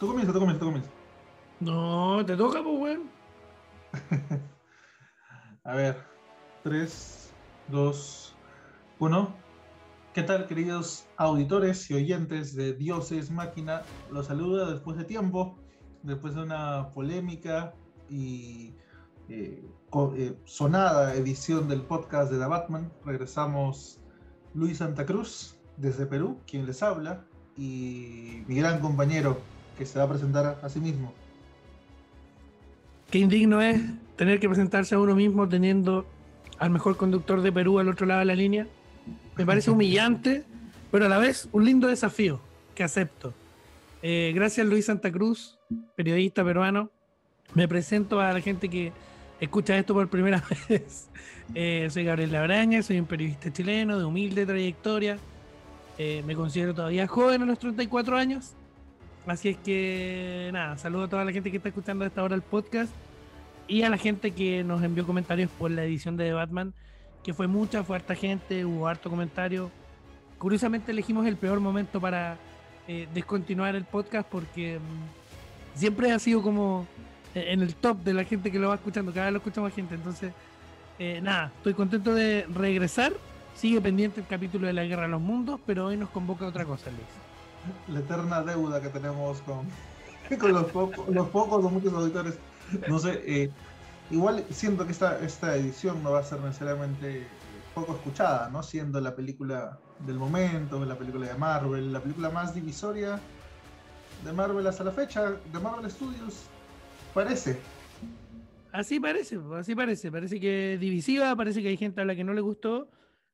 Tú comienza, tú comienza, tú comienza. No, te toca, pues, weón. A ver, 3, 2, 1. ¿Qué tal, queridos auditores y oyentes de Dioses Máquina? Los saluda después de tiempo, después de una polémica y eh, eh, sonada edición del podcast de The Batman. Regresamos Luis Santa Cruz desde Perú, quien les habla, y mi gran compañero que se va a presentar a sí mismo. Qué indigno es tener que presentarse a uno mismo teniendo al mejor conductor de Perú al otro lado de la línea. Me parece humillante, pero a la vez un lindo desafío que acepto. Eh, gracias Luis Santa Cruz, periodista peruano. Me presento a la gente que escucha esto por primera vez. Eh, soy Gabriel Labraña, soy un periodista chileno de humilde trayectoria. Eh, me considero todavía joven a los 34 años. Así es que nada, saludo a toda la gente que está escuchando a esta hora el podcast y a la gente que nos envió comentarios por la edición de Batman, que fue mucha, fue harta gente, hubo harto comentario. Curiosamente elegimos el peor momento para eh, descontinuar el podcast porque mm, siempre ha sido como eh, en el top de la gente que lo va escuchando, cada vez lo escucha más gente. Entonces, eh, nada, estoy contento de regresar. Sigue pendiente el capítulo de la Guerra de los Mundos, pero hoy nos convoca otra cosa, Luis. La eterna deuda que tenemos con, los, poco- los pocos o muchos auditores. No sé, eh, igual siento que esta, esta edición no va a ser necesariamente poco escuchada, ¿no? Siendo la película del momento, la película de Marvel, la película más divisoria de Marvel hasta la fecha, de Marvel Studios, parece. Así parece, así parece. Parece que divisiva, parece que hay gente a la que no le gustó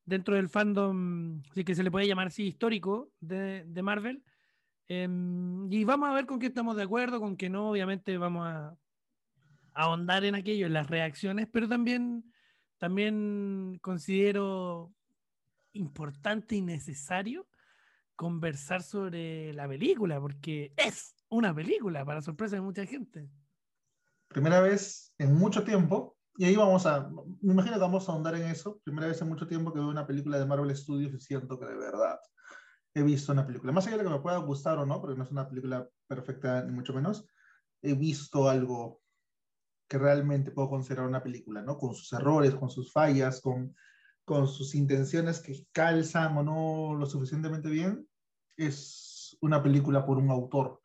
dentro del fandom, sí que se le puede llamar así, histórico de, de Marvel. Em, y vamos a ver con qué estamos de acuerdo, con qué no. Obviamente vamos a, a ahondar en aquello, en las reacciones, pero también, también considero importante y necesario conversar sobre la película, porque es una película, para sorpresa de mucha gente. Primera vez en mucho tiempo, y ahí vamos a, me imagino que vamos a ahondar en eso, primera vez en mucho tiempo que veo una película de Marvel Studios y siento que de verdad he visto una película, más allá de que me pueda gustar o no, porque no es una película perfecta ni mucho menos, he visto algo que realmente puedo considerar una película, ¿no? Con sus errores, con sus fallas, con, con sus intenciones que calzan o no lo suficientemente bien, es una película por un autor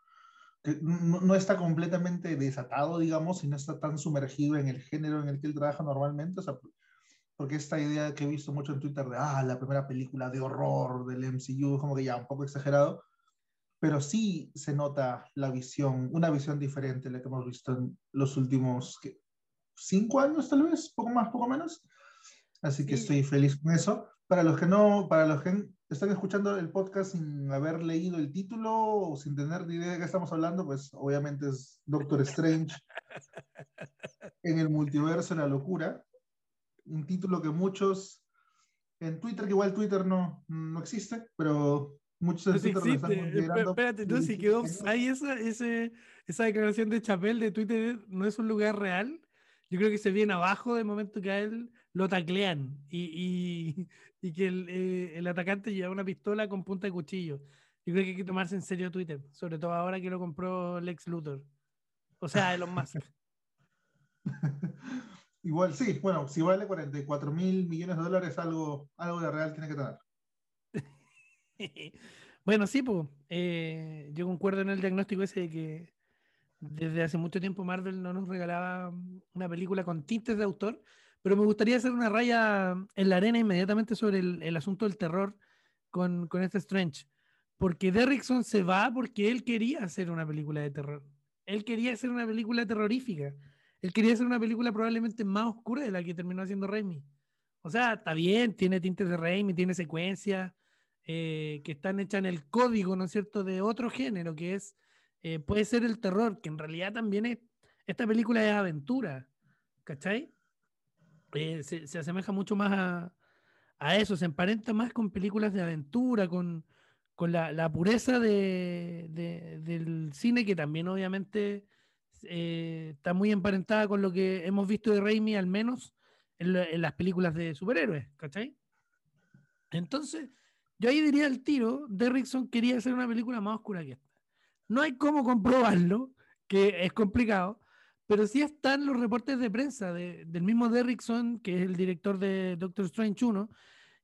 no, no está completamente desatado, digamos, y no está tan sumergido en el género en el que él trabaja normalmente, o sea, porque esta idea que he visto mucho en Twitter de, ah, la primera película de horror del MCU, como que ya un poco exagerado, pero sí se nota la visión, una visión diferente a la que hemos visto en los últimos ¿qué? cinco años, tal vez, poco más, poco menos. Así que Sí. estoy feliz con eso. Para los que no, para los que están escuchando el podcast sin haber leído el título o sin tener ni idea de qué estamos hablando, pues obviamente es Doctor Strange en el multiverso de la locura. Un título que muchos en Twitter, que igual Twitter no, no existe, pero muchos en No Twitter lo están existe. Considerando. Espérate, no, si quedó ahí esa, ese, esa declaración de Chapel de Twitter no es un lugar real. Yo creo que se viene abajo del momento que a él lo taclean y, y, y que el, eh, el atacante lleva una pistola con punta de cuchillo. Yo creo que hay que tomarse en serio Twitter, sobre todo ahora que lo compró Lex Luthor. O sea, Elon Musk. Igual sí, bueno, si vale 44 mil millones de dólares, algo, algo de real tiene que tener. bueno, sí, pues, yo concuerdo en el diagnóstico ese de que desde hace mucho tiempo Marvel no nos regalaba una película con tintes de autor, pero me gustaría hacer una raya en la arena inmediatamente sobre el, asunto del terror con, con este Strange, porque Derrickson se va porque él quería hacer una película de terror, él quería hacer una película terrorífica, él quería hacer una película probablemente más oscura de la que terminó haciendo Raimi. O sea, está bien, tiene tintes de Raimi, tiene secuencias eh, que están hechas en el código, ¿no es cierto?, de otro género, que es, eh, puede ser el terror, que en realidad también es, esta película es aventura, ¿cachai? Eh, se, se, asemeja mucho más a, a, eso, se emparenta más con películas de aventura, con, con la, la pureza de, de, del cine, que también obviamente eh, está muy emparentada con lo que hemos visto de Raimi, al menos en las películas de superhéroes, ¿cachai? Entonces, yo ahí diría el tiro, Derrickson quería hacer una película más oscura que esta. no hay cómo comprobarlo, que es complicado, pero sí están los reportes de prensa del mismo Derrickson, que es el director de Doctor Strange 1,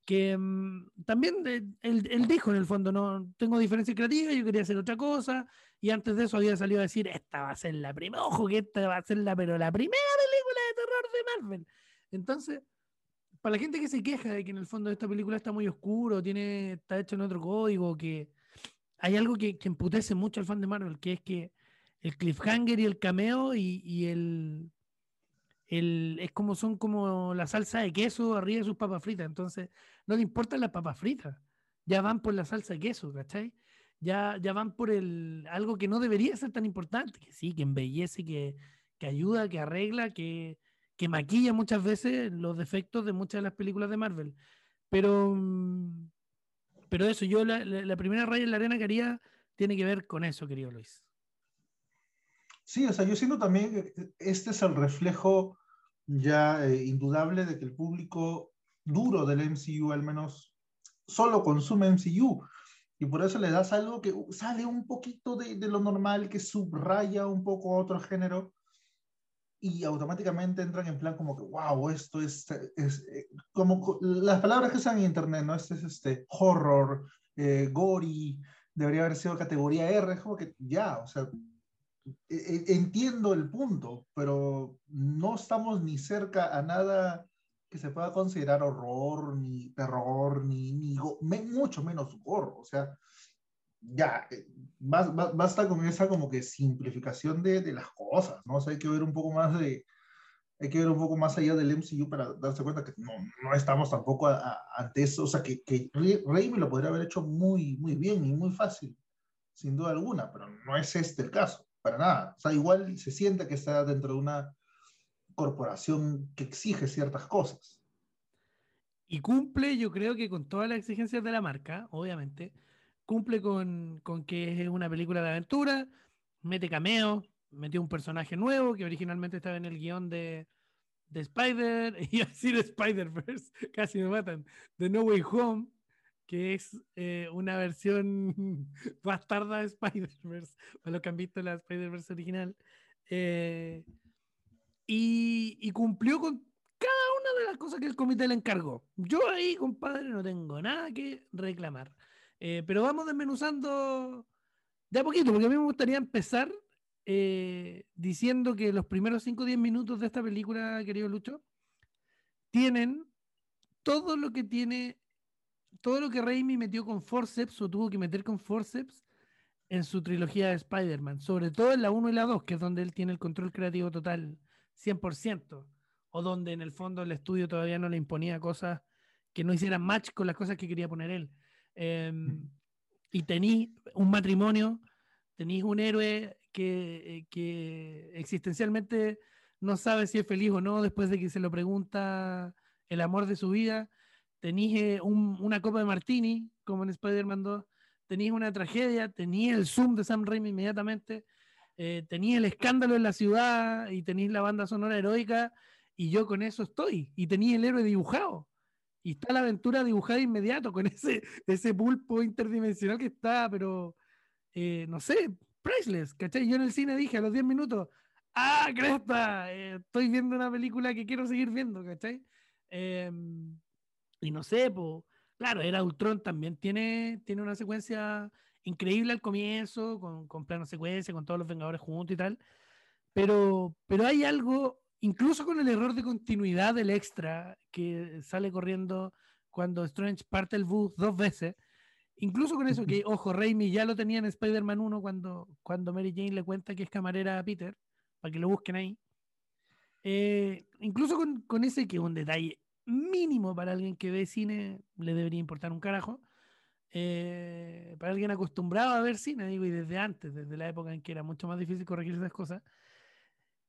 que mm, también él, dijo en el fondo, no tengo diferencia creativa, yo quería hacer otra cosa, y antes de eso había salido a decir, esta va a ser la primera, ojo que esta va a ser la, pero la primera película de terror de Marvel. Entonces, para la gente que se queja de que en el fondo esta película está muy oscuro, tiene, está hecho en otro código, que hay algo que, que emputece mucho al fan de Marvel, que es que el cliffhanger y el cameo y, el, el, es como son como la salsa de queso arriba de sus papas fritas. Entonces, no le importan las papas fritas. Ya van por la salsa de queso, ¿cachai? Ya, ya van por el algo que no debería ser tan importante, que sí, que embellece, que, que ayuda, que arregla, que, que maquilla muchas veces los defectos de muchas de las películas de Marvel. Pero, mm, pero eso, yo la, la primera raya en la arena que haría tiene que ver con eso, querido Luis. Sí, o sea, yo siento también que este es el reflejo ya eh, indudable de que el público duro del MCU al menos solo consume MCU y por eso le das algo que sale un poquito de, lo normal, que subraya un poco otro género y automáticamente entran en plan como que, wow, esto es, es eh, como las palabras que usan en internet, ¿no? Este es este horror, eh, gory, debería haber sido categoría R, es como que ya, o sea, entiendo el punto, pero no estamos ni cerca a nada que se pueda considerar horror, ni terror, ni, ni mucho menos gorro. O sea, ya, eh, basta con esa como que simplificación de, de, las cosas, ¿no? O sea, hay que ver un poco más de, hay que ver un poco más allá del MCU para darse cuenta que no, no estamos tampoco ante eso, o sea, que, que Raimi lo podría haber hecho muy, muy bien y muy fácil, sin duda alguna, pero no es este el caso para nada. O sea, igual se siente que está dentro de una corporación que exige ciertas cosas. Y cumple, yo creo que con todas las exigencias de la marca, obviamente, cumple con, con que es una película de aventura, mete cameo, metió un personaje nuevo que originalmente estaba en el guion de, de Spider, y así de Spider-Verse, casi me matan, de No Way Home, que es eh, una versión bastarda de Spider-Verse, para los que han visto la Spider-Verse original. Eh, y, cumplió con cada una de las cosas que el comité le encargó. Yo ahí, compadre, no tengo nada que reclamar. Eh, pero vamos desmenuzando de a poquito, porque a mí me gustaría empezar diciendo que los primeros 5 o 10 minutos de esta película, querido Lucho, tienen todo lo que tiene todo lo que Raimi metió con forceps o tuvo que meter con forceps en su trilogía de Spider-Man, sobre todo en la 1 y la 2, que es donde él tiene el control creativo total 100%, o donde en el fondo el estudio todavía no le imponía cosas que no hicieran match con las cosas que quería poner él. Em, y tenéis un matrimonio, tenéis un héroe que, que existencialmente no sabe si es feliz o no después de que se lo pregunta el amor de su vida tenéis eh, una copa de martini, como en Spider-Man 2, tenéis una tragedia, tenéis el zoom de Sam Raimi inmediatamente, eh, tenéis el escándalo en la ciudad y tenéis la banda sonora heroica, y yo con eso estoy, y tenéis el héroe dibujado. Y está la aventura dibujada inmediato con ese, ese pulpo interdimensional que está, pero eh, no sé, priceless, ¿cachai? Yo en el cine dije a los 10 minutos, ¡ah, cresta! estoy viendo una película que quiero seguir viendo, ¿cachai? Em, y no sé, pues, claro, era Ultron también tiene, tiene una secuencia increíble al comienzo, con, con plano secuencia, con todos los Vengadores juntos y tal. Pero, pero hay algo, incluso con el error de continuidad del extra que sale corriendo cuando Strange parte el bus dos veces, incluso con eso que, ojo, Raimi ya lo tenía en Spider-Man 1 cuando, cuando Mary Jane le cuenta que es camarera a Peter, para que lo busquen ahí. Eh, incluso con, con, ese que es un detalle mínimo para alguien que ve cine, le debería importar un carajo. Eh, para alguien acostumbrado a ver cine, digo, y desde antes, desde la época en que era mucho más difícil corregir esas cosas,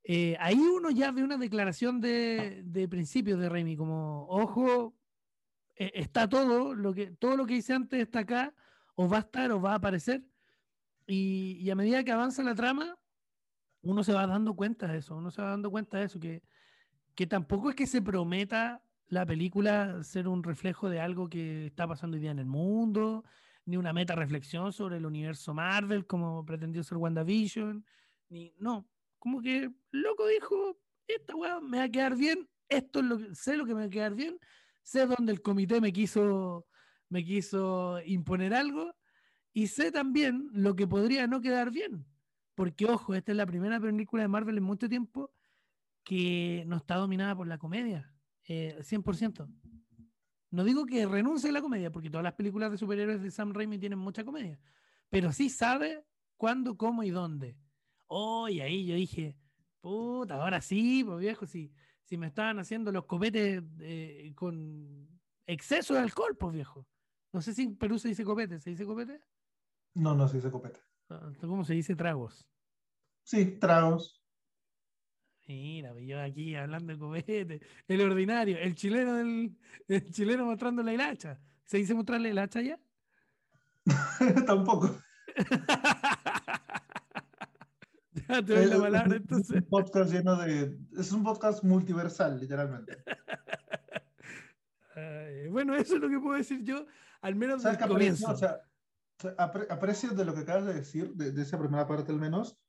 eh, ahí uno ya ve una declaración de, de principio de Raimi, como, ojo, eh, está todo, lo que, todo lo que hice antes está acá, o va a estar, o va a aparecer, y, y, a medida que avanza la trama, uno se va dando cuenta de eso, uno se va dando cuenta de eso, que, que tampoco es que se prometa la película ser un reflejo de algo que está pasando hoy día en el mundo, ni una meta reflexión sobre el universo Marvel como pretendió ser WandaVision, ni no, como que loco dijo, esta weá me va a quedar bien, esto es lo que sé lo que me va a quedar bien, sé dónde el comité me quiso me quiso imponer algo y sé también lo que podría no quedar bien. Porque, ojo, esta es la primera película de Marvel en mucho tiempo que no está dominada por la comedia, 100%. Eh, no digo que renuncie a la comedia, porque todas las películas de superhéroes de Sam Raimi tienen mucha comedia, pero sí sabe cuándo, cómo y dónde. Oh, y ahí yo dije, puta, ahora sí, pues viejo, si, si me estaban haciendo los copetes eh, con exceso de alcohol, pues viejo. No sé si en Perú se dice copete, ¿se dice copete? No, no se dice copete. Ah, ¿Cómo se dice tragos? Sí, tragos. Mira, pues, yo aquí hablando de copete, el ordinario, el chileno del, el chileno mostrando la hilacha. ¿Se dice mostrarle la hacha ya? Tampoco. ya te doy la palabra entonces. Es un podcast lleno de. Es un podcast multiversal, literalmente. bueno, eso es lo que puedo decir yo, al menos del comienzo. o sea, aprecio de lo que acabas de decir, de, esa primera parte al menos.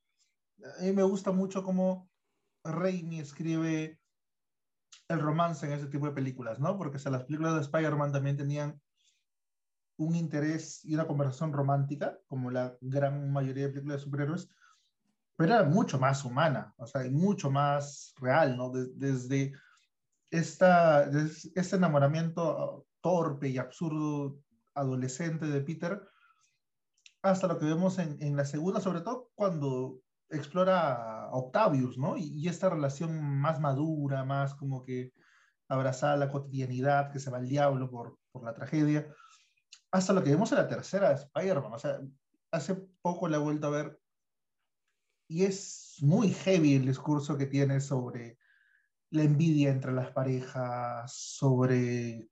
A mí me gusta mucho cómo Raimi escribe el romance en ese tipo de películas, ¿no? Porque o las películas de Spider-Man también tenían un interés y una conversación romántica, como la gran mayoría de películas de superhéroes, pero era mucho más humana, o sea, mucho más real, ¿no? desde esta, este enamoramiento torpe y absurdo adolescente de Peter hasta lo que vemos en la segunda, sobre todo cuando explora a Octavius, ¿no? Y, esta relación más madura, más como que abrazada la cotidianidad, que se va al diablo por, por la tragedia, hasta lo que vemos en la tercera de Spider-Man. O sea, hace poco la he vuelto a ver y es muy heavy el discurso que tiene sobre la envidia entre las parejas, sobre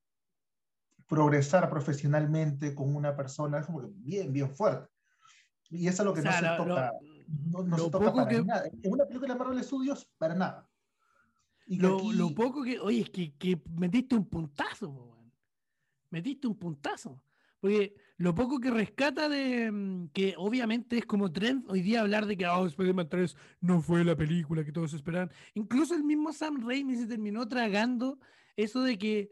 progresar profesionalmente con una persona, es como que bien, bien fuerte. Y eso es lo que no se toca. No, se toca para nada. En una película de Marvel Studios, para nada. Y lo, lo, poco que, oye, es que, que metiste un puntazo, man. metiste un puntazo. Porque lo poco que rescata de mm, que obviamente es como trend hoy día hablar de que oh, Spider-Man 3 no fue la película que todos esperaban. Incluso el mismo Sam Raimi se terminó tragando eso de que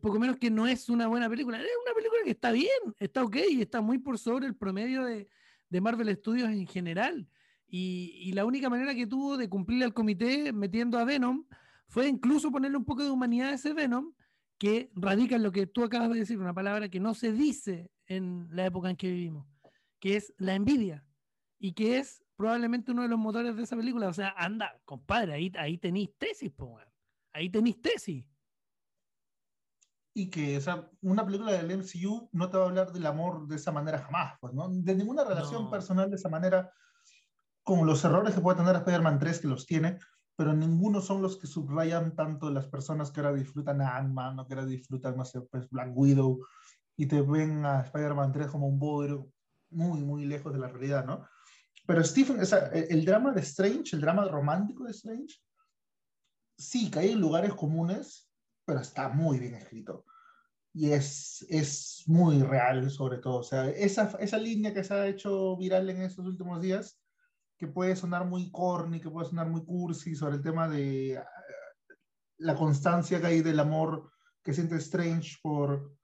poco menos que no es una buena película. Es una película que está bien, está ok, y está muy por sobre el promedio de, de Marvel Studios en general. Y, la única manera que tuvo de cumplirle al comité metiendo a Venom fue incluso ponerle un poco de humanidad a ese Venom que radica en lo que tú acabas de decir, una palabra que no se dice en la época en que vivimos, que es la envidia y que es probablemente uno de los motores de esa película. O sea, anda, compadre, ahí, ahí tenéis tesis, ahí tenéis tesis y que esa, una película del MCU no te va a hablar del amor de esa manera jamás, pues, ¿no? De ninguna relación personal de esa manera, con los errores que puede tener Spider-Man 3, que los tiene, pero ninguno son los que subrayan tanto las personas que ahora disfrutan a Ant-Man o que ahora disfrutan, no sé, pues Black Widow, y te ven a Spider-Man 3 como un bodrio muy, muy lejos de la realidad, ¿no? Pero Stephen, o sea, el, drama de Strange, el drama romántico de Strange, sí, cae en lugares comunes, pero está muy bien escrito. Y es, es muy real, sobre todo. O sea, esa, esa línea que se ha hecho viral en estos últimos días, que puede sonar muy corny, que puede sonar muy cursi, sobre el tema de ah, la constancia que hay del amor que siente Strange por,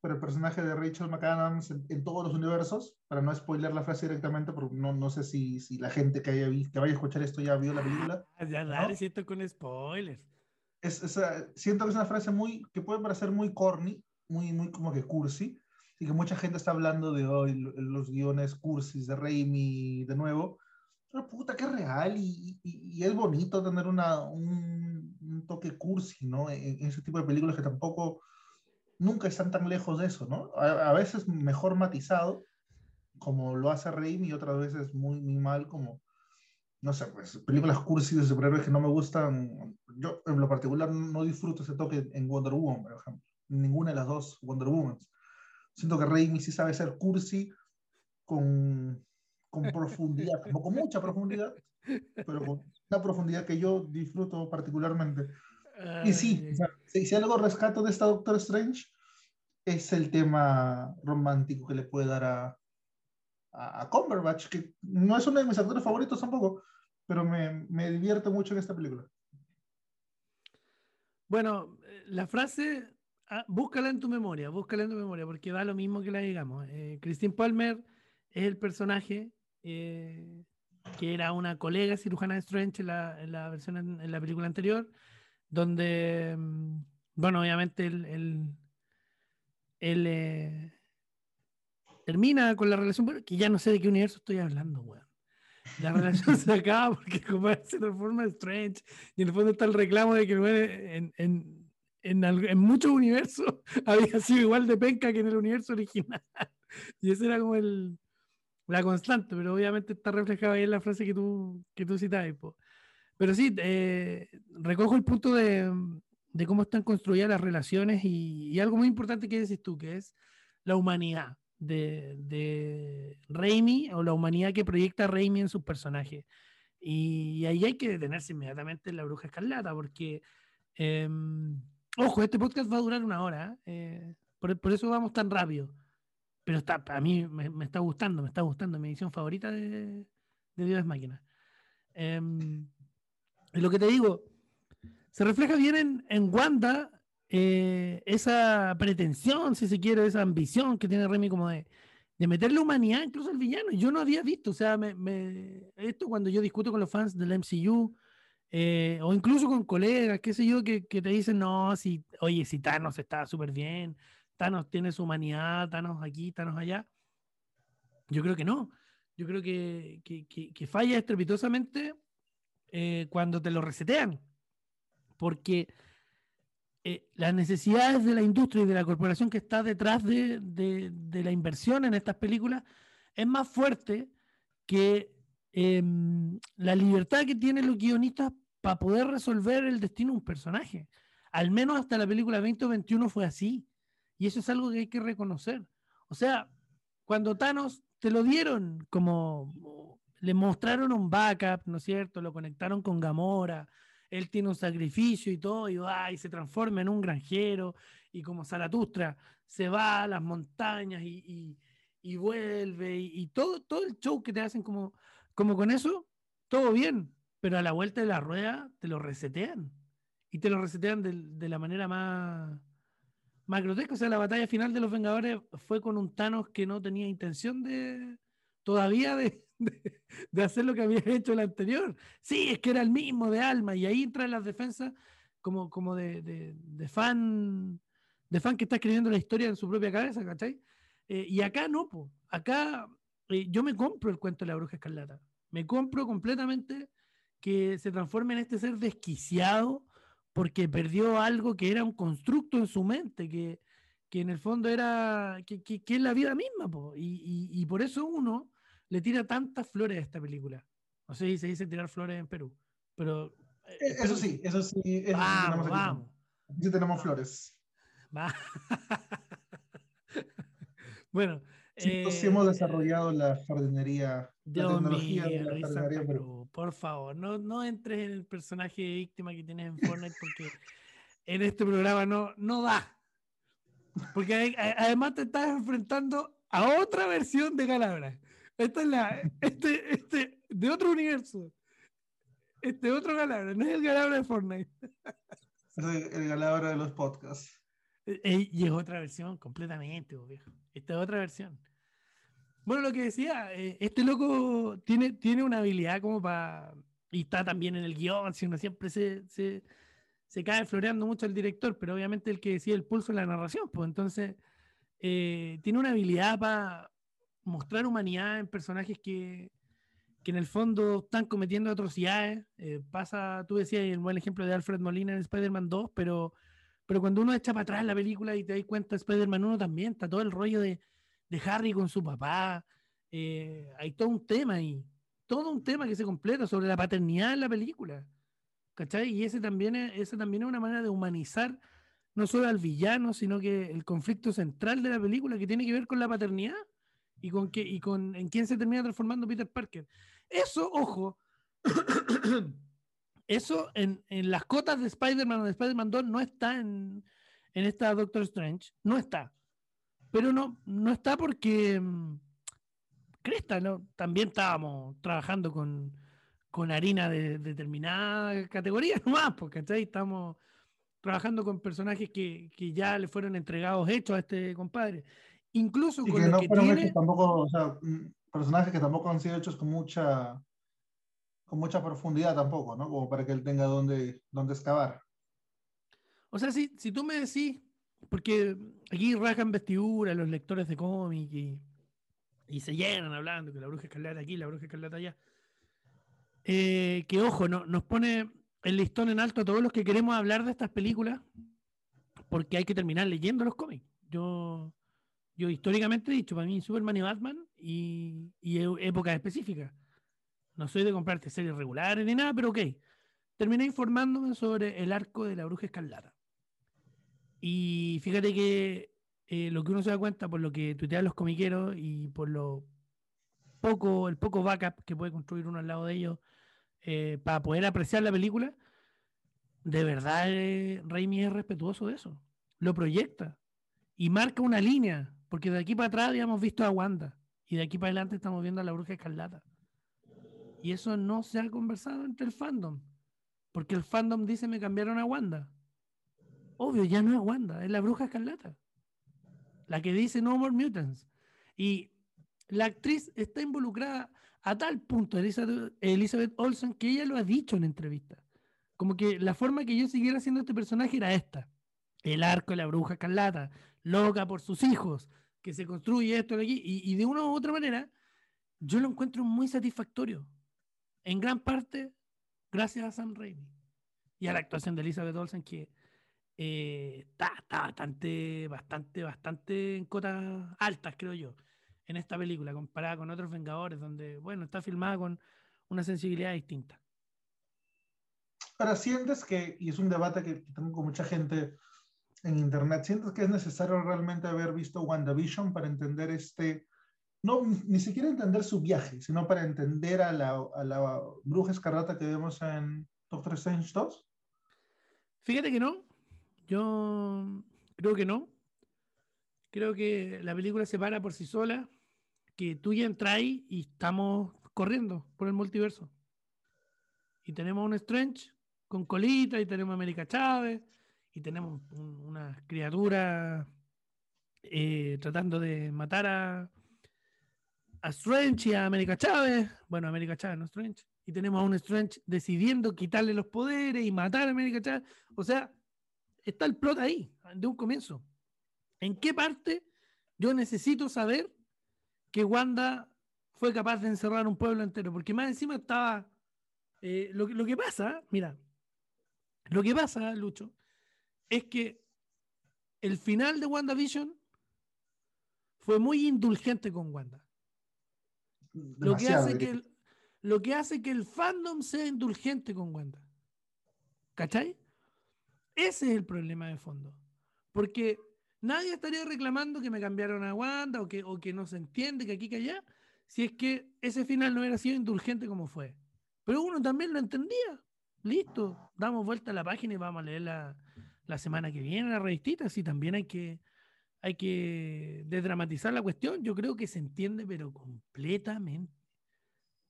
por el personaje de Rachel McAdams en, todos los universos, para no spoiler la frase directamente, porque no, no sé si, si la gente que, haya que vaya a escuchar esto ya vio la película. Ah, ya, dale, siento con spoilers siento que es una frase muy, que puede parecer muy corny, muy, muy como que cursi, y que mucha gente está hablando de hoy los guiones cursis de Raimi de nuevo, pero puta, que real y, y, es bonito tener una, un, un, toque cursi, ¿no? En, ese tipo de películas que tampoco, nunca están tan lejos de eso, ¿no? A, a veces mejor matizado, como lo hace Raimi, y otras veces muy, muy mal, como no sé, pues películas cursi de superhéroes que no me gustan. Yo en lo particular no disfruto ese toque en Wonder Woman, por ejemplo. Ninguna de las dos Wonder Woman. Siento que Raimi sí sabe ser cursi con, con profundidad, como con mucha profundidad, pero con una profundidad que yo disfruto particularmente. Y sí, si, si algo rescato de esta Doctor Strange, es el tema romántico que le puede dar a, a, Cumberbatch, que no es uno de mis actores favoritos tampoco, pero me, me divierte mucho en esta película. Bueno, la frase, ah, búscala en tu memoria, búscala en tu memoria, porque da lo mismo que la digamos. Eh, Christine Palmer es el personaje eh, que era una colega cirujana de Strange en la, en la versión en, la película anterior, donde, mm, bueno, obviamente él, él, eh, termina con la relación, que ya no sé de qué universo estoy hablando, weón. La relación se acaba porque como se transforma Strange y en el fondo está el reclamo de que en, en, en, en, muchos universos había sido igual de penca que en el universo original. Y ese era como el, la constante, pero obviamente está reflejado ahí en la frase que tú, que tú citabas. Pero sí, eh, recojo el punto de, de, cómo están construidas las relaciones y, y, algo muy importante que decís tú, que es la humanidad de, de Raimi o la humanidad que proyecta Raimi en sus personajes. Y ahí hay que detenerse inmediatamente en la bruja escarlata, porque, em, ojo, este podcast va a durar una hora, eh, por, por, eso vamos tan rápido. Pero está, a mí me, está gustando, me está gustando, mi edición favorita de, de Dios es Máquina. Eh, lo que te digo, se refleja bien en, en Wanda eh, esa pretensión, si se quiere, esa ambición que tiene Remy como de, de meterle humanidad incluso al villano. Yo no había visto, o sea, me, esto cuando yo discuto con los fans del MCU, eh, o incluso con colegas, qué sé yo, que, que, te dicen, no, si, oye, si Thanos está súper bien, Thanos tiene su humanidad, Thanos aquí, Thanos allá. Yo creo que no. Yo creo que, que, falla estrepitosamente eh, cuando te lo resetean. Porque eh, las necesidades de la industria y de la corporación que está detrás de, la inversión en estas películas es más fuerte que em, la libertad que tienen los guionistas para poder resolver el destino de un personaje. Al menos hasta la película 2021 fue así. Y eso es algo que hay que reconocer. O sea, cuando Thanos te lo dieron como le mostraron un backup, ¿no es cierto? Lo conectaron con Gamora, él tiene un sacrificio y todo, y, se transforma en un granjero, y como Zaratustra se va a las montañas y, vuelve, y, todo, todo el show que te hacen como, como con eso, todo bien, pero a la vuelta de la rueda te lo resetean, y te lo resetean de, la manera más, más grotesca. O sea, la batalla final de los Vengadores fue con un Thanos que no tenía intención de todavía de, de, hacer lo que había hecho el anterior. Sí, es que era el mismo de alma y ahí entra en las defensas como, como de, de, fan de fan que está escribiendo la historia en su propia cabeza, ¿cachai? Eh, y acá no, po. acá eh, yo me compro el cuento de la bruja escarlata. Me compro completamente que se transforme en este ser desquiciado porque perdió algo que era un constructo en su mente, que, que en el fondo era, que, es la vida misma, po. Y, por eso uno le tira tantas flores a esta película. No sé si se dice tirar flores en Perú, pero... Eh, eh, eso sí, eso sí. vamos, vamos. Sí tenemos flores. bueno. Sí, eh, hemos desarrollado la jardinería, la tecnología de la jardinería Perú. Por favor, no, no entres en el personaje de víctima que tienes en Fortnite porque en este programa no, no da. Porque además te estás enfrentando a otra versión de Calabra. Esta es la. Este, este, de otro universo. Este otro galabra, no es el galabra de Fortnite. Es el, galabra de los podcasts. Eh, eh, y es otra versión completamente, viejo. Esta es otra versión. Bueno, lo que decía, eh, este loco tiene, tiene una habilidad como para. Y está también en el guion, si uno siempre se, se, se cae floreando mucho el director, pero obviamente el que decía el pulso en la narración, pues entonces tiene una habilidad para mostrar humanidad en personajes que, que en el fondo están cometiendo atrocidades. Eh, pasa, tú decías el buen ejemplo de Alfred Molina en Spider-Man 2, pero, pero cuando uno echa para atrás la película y te das cuenta, Spider-Man 1 también está todo el rollo de, de Harry con su papá. Eh, hay todo un tema ahí, todo un tema que se completa sobre la paternidad en la película. ¿Cachai? Y ese también, es, ese también es una manera de humanizar no solo al villano, sino que el conflicto central de la película que tiene que ver con la paternidad y con, qué, y con en quién se termina transformando Peter Parker. Eso, ojo, eso en, en, las cotas de Spider-Man o de Spider-Man 2 no está en, en esta Doctor Strange, no está. pero no, no está porque mm, cresta, ¿no? También estábamos trabajando con, con harina de, determinada categoría nomás, porque estamos trabajando con personajes que, que, ya le fueron entregados hechos a este compadre. Incluso con que lo no que fueron tiene... hechos tampoco, o sea, mm, personajes que tampoco han sido hechos con mucha con mucha profundidad tampoco, ¿no? Como para que él tenga donde, donde excavar. O sea, si, si tú me decís, porque aquí rajan vestidura los lectores de cómic y, y se llenan hablando que la bruja escarlata aquí, la bruja escarlata allá. Eh, que ojo, no, nos pone el listón en alto a todos los que queremos hablar de estas películas, porque hay que terminar leyendo los cómics. Yo, yo históricamente he dicho, para mí Superman y Batman y, y épocas específicas. No soy de comprarte series regulares ni nada, pero ok. Terminé informándome sobre el arco de la bruja escarlata. Y fíjate que eh, lo que uno se da cuenta por lo que tuitean los comiqueros y por lo poco, el poco backup que puede construir uno al lado de ellos eh, para poder apreciar la película, de verdad eh, Raimi es respetuoso de eso. Lo proyecta y marca una línea, porque de aquí para atrás habíamos visto a Wanda y de aquí para adelante estamos viendo a la bruja escarlata. Y eso no se ha conversado entre el fandom, porque el fandom dice me cambiaron a Wanda. Obvio, ya no es Wanda, es la bruja escarlata. La que dice No More Mutants. Y la actriz está involucrada a tal punto, Elizabeth, Olsen, que ella lo ha dicho en entrevista. Como que la forma que yo siguiera haciendo este personaje era esta. El arco de la bruja escarlata, loca por sus hijos, que se construye esto aquí. Y, de una u otra manera, yo lo encuentro muy satisfactorio. En gran parte, gracias a Sam Raimi y a la actuación de Elizabeth Olsen, que eh, está, bastante, bastante, bastante en cotas altas, creo yo, en esta película, comparada con otros Vengadores, donde, bueno, está filmada con una sensibilidad distinta. Ahora, sientes que, y es un debate que tengo con mucha gente en internet, sientes que es necesario realmente haber visto WandaVision para entender este, no, ni siquiera entender su viaje, sino para entender a la, a la bruja escarlata que vemos en Doctor Strange 2? Fíjate que no, yo creo que no. Creo que la película se para por sí sola, que tú ya entras y estamos corriendo por el multiverso. Y tenemos un Strange con colita, y tenemos a América Chávez, y tenemos una criatura eh, tratando de matar a, a Strange y a América Chávez. Bueno, América Chávez, no Strange. Y tenemos a un Strange decidiendo quitarle los poderes y matar a América Chávez. O sea, está el plot ahí, de un comienzo. ¿En qué parte yo necesito saber que Wanda fue capaz de encerrar un pueblo entero? Porque más encima estaba... Eh, lo, lo que pasa, mira, lo que pasa, Lucho, es que el final de WandaVision fue muy indulgente con Wanda. Lo que, hace que el, lo que hace que el fandom sea indulgente con Wanda. ¿Cachai? Ese es el problema de fondo. Porque nadie estaría reclamando que me cambiaron a Wanda o que, o que no se entiende que aquí que allá, si es que ese final no hubiera sido indulgente como fue. Pero uno también lo entendía. Listo, damos vuelta a la página y vamos a leer la, la semana que viene la revistita. Sí, también hay que, hay que desdramatizar la cuestión. Yo creo que se entiende, pero completamente.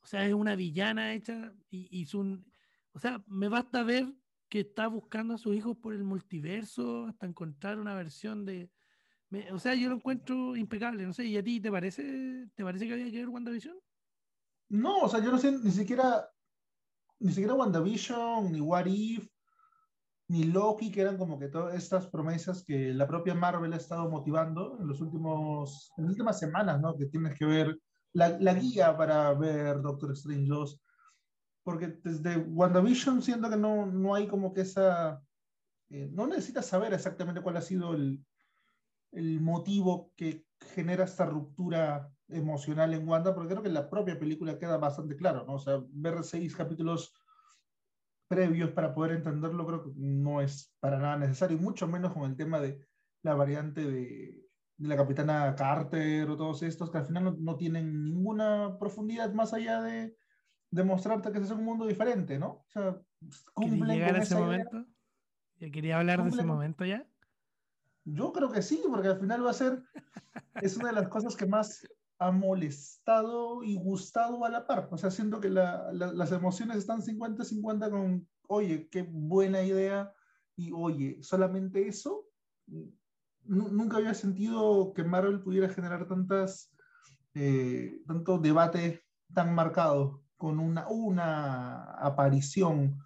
O sea, es una villana hecha y, y un, o sea, me basta ver que está buscando a sus hijos por el multiverso hasta encontrar una versión de. o sea, yo lo encuentro impecable, no sé, ¿y a ti te parece, te parece que había que ver WandaVision? No, o sea, yo no sé ni siquiera, ni siquiera WandaVision, ni What If, ni Loki, que eran como que todas estas promesas que la propia Marvel ha estado motivando en los últimos, en las últimas semanas, ¿no? Que tienes que ver la, la guía para ver Doctor Strange 2 porque desde WandaVision siento que no, no hay como que esa... Eh, no necesitas saber exactamente cuál ha sido el, el motivo que genera esta ruptura emocional en Wanda, porque creo que la propia película queda bastante claro, ¿no? O sea, ver seis capítulos previos para poder entenderlo creo que no es para nada necesario, y mucho menos con el tema de la variante de, de la capitana Carter o todos estos, que al final no, no tienen ninguna profundidad más allá de demostrarte que es un mundo diferente, ¿no? O sea, cumplen llegar a ese momento? ¿Ya quería hablar de ese momento ya? Yo creo que sí, porque al final va a ser, es una de las cosas que más ha molestado y gustado a la par. O sea, siento que las emociones están 50-50 con, oye, qué buena idea, y oye, solamente eso. nunca había sentido que Marvel pudiera generar tantas, eh, tanto debate tan marcado con una, una aparición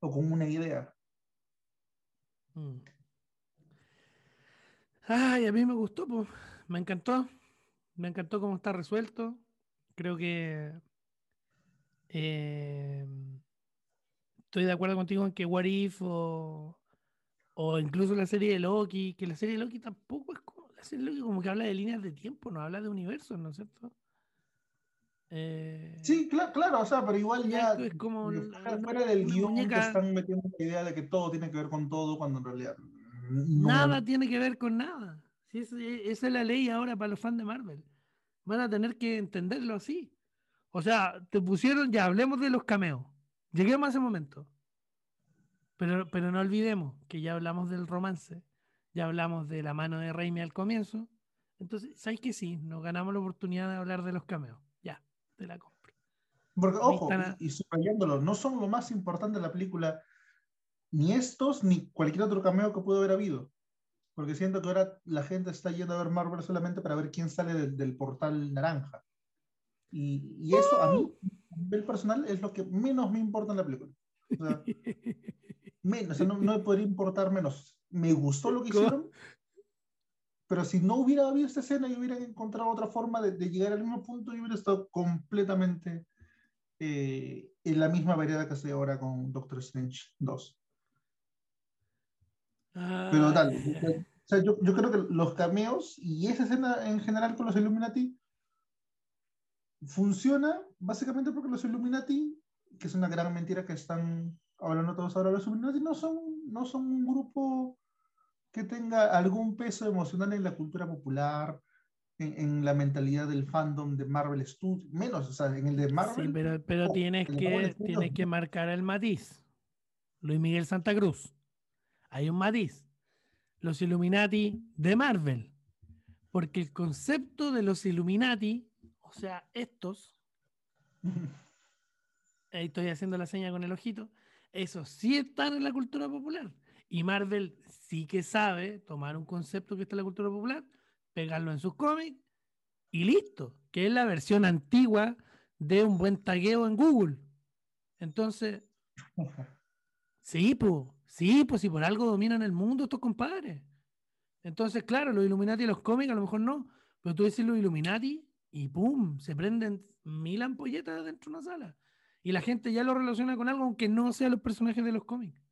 o con una idea. Mm. Ay, a mí me gustó, pues. me encantó. Me encantó cómo está resuelto. Creo que eh, estoy de acuerdo contigo en que What If o, incluso la serie de Loki, que la serie de Loki tampoco es como, la serie de Loki como que habla de líneas de tiempo, no habla de universos, ¿no es cierto? Eh, sí, claro, o sea, pero igual ya es como fuera del guion que están metiendo la idea de que todo tiene que ver con todo cuando en realidad nada tiene que ver con nada. esa es la ley ahora para los fans de Marvel. Van a tener que entenderlo así. O sea, te pusieron, ya hablemos de los cameos. Lleguemos a ese momento. Pero, pero no olvidemos que ya hablamos del romance, ya hablamos de la mano de Raimi al comienzo. Entonces, ¿sabes que sí? Nos ganamos la oportunidad de hablar de los cameos. Ya, de la compra. Porque, ojo, y, y subrayándolo, no son lo más importante de la película ni estos ni cualquier otro cameo que pudo haber habido. Porque siento que ahora la gente está yendo a ver Marvel solamente para ver quién sale del, portal naranja. Y, eso a mí, a nivel personal, es lo que menos me importa en la película. O sea, menos, no, me podría importar menos. Me gustó lo que hicieron, pero si no hubiera habido esta escena y hubieran encontrado otra forma de, llegar al mismo punto, yo hubiera estado completamente eh, en la misma variedad que estoy ahora con Doctor Strange 2. Pero tal, yo, yo, creo que los cameos y esa escena en general con los Illuminati funciona básicamente porque los Illuminati, que es una gran mentira que están hablando todos ahora, los Illuminati no son, no son un grupo que tenga algún peso emocional en la cultura popular, en, en, la mentalidad del fandom de Marvel Studios, menos, o sea, en el de Marvel. Sí, pero, pero tienes, que, tienes que marcar el matiz. Luis Miguel Santa Cruz hay un matiz. Los Illuminati de Marvel. Porque el concepto de los Illuminati, o sea, estos, ahí estoy haciendo la seña con el ojito, esos sí están en la cultura popular. Y Marvel sí que sabe tomar un concepto que está en la cultura popular, pegarlo en sus cómics y listo, que es la versión antigua de un buen tagueo en Google. Entonces, sí, pues, Sí, pues si por algo dominan el mundo estos compadres. Entonces, claro, los Illuminati y los cómics a lo mejor no, pero tú decís los Illuminati y ¡pum! Se prenden mil ampolletas dentro de una sala. Y la gente ya lo relaciona con algo, aunque no sean los personajes de los cómics.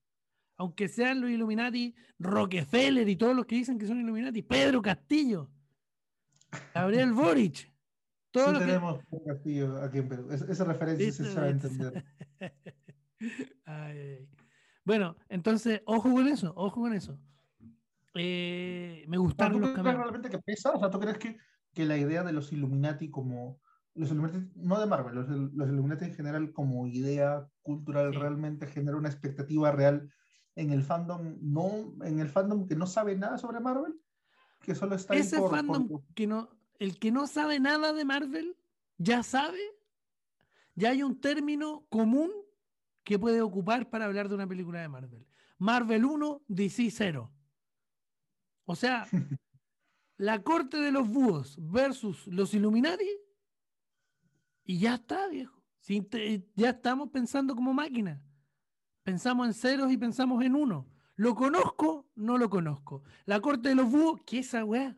Aunque sean los Illuminati, Rockefeller y todos los que dicen que son Illuminati, Pedro Castillo, Gabriel Boric. Todos sí tenemos Castillo aquí en Perú. esa referencia se sabe entender. ay, ay. Bueno, entonces, ojo con eso, ojo con eso. Eh, me gustaron los cambios. realmente que pesa? O sea, ¿tú crees que, que, la idea de los Illuminati como... Los Illuminati, no de Marvel, los, los Illuminati en general como idea cultural realmente genera una expectativa real en el fandom, no, en el fandom que no sabe nada sobre Marvel, que solo está Ese fandom que no, el que no sabe nada de Marvel, ya sabe, ya hay un término común que puede ocupar para hablar de una película de Marvel. Marvel 1, DC 0. O sea, la corte de los búhos versus los Illuminati y ya está, viejo. ya estamos pensando como máquina. Pensamos en ceros y pensamos en uno. ¿Lo conozco? No lo conozco. La corte de los búhos, ¿qué es esa weá?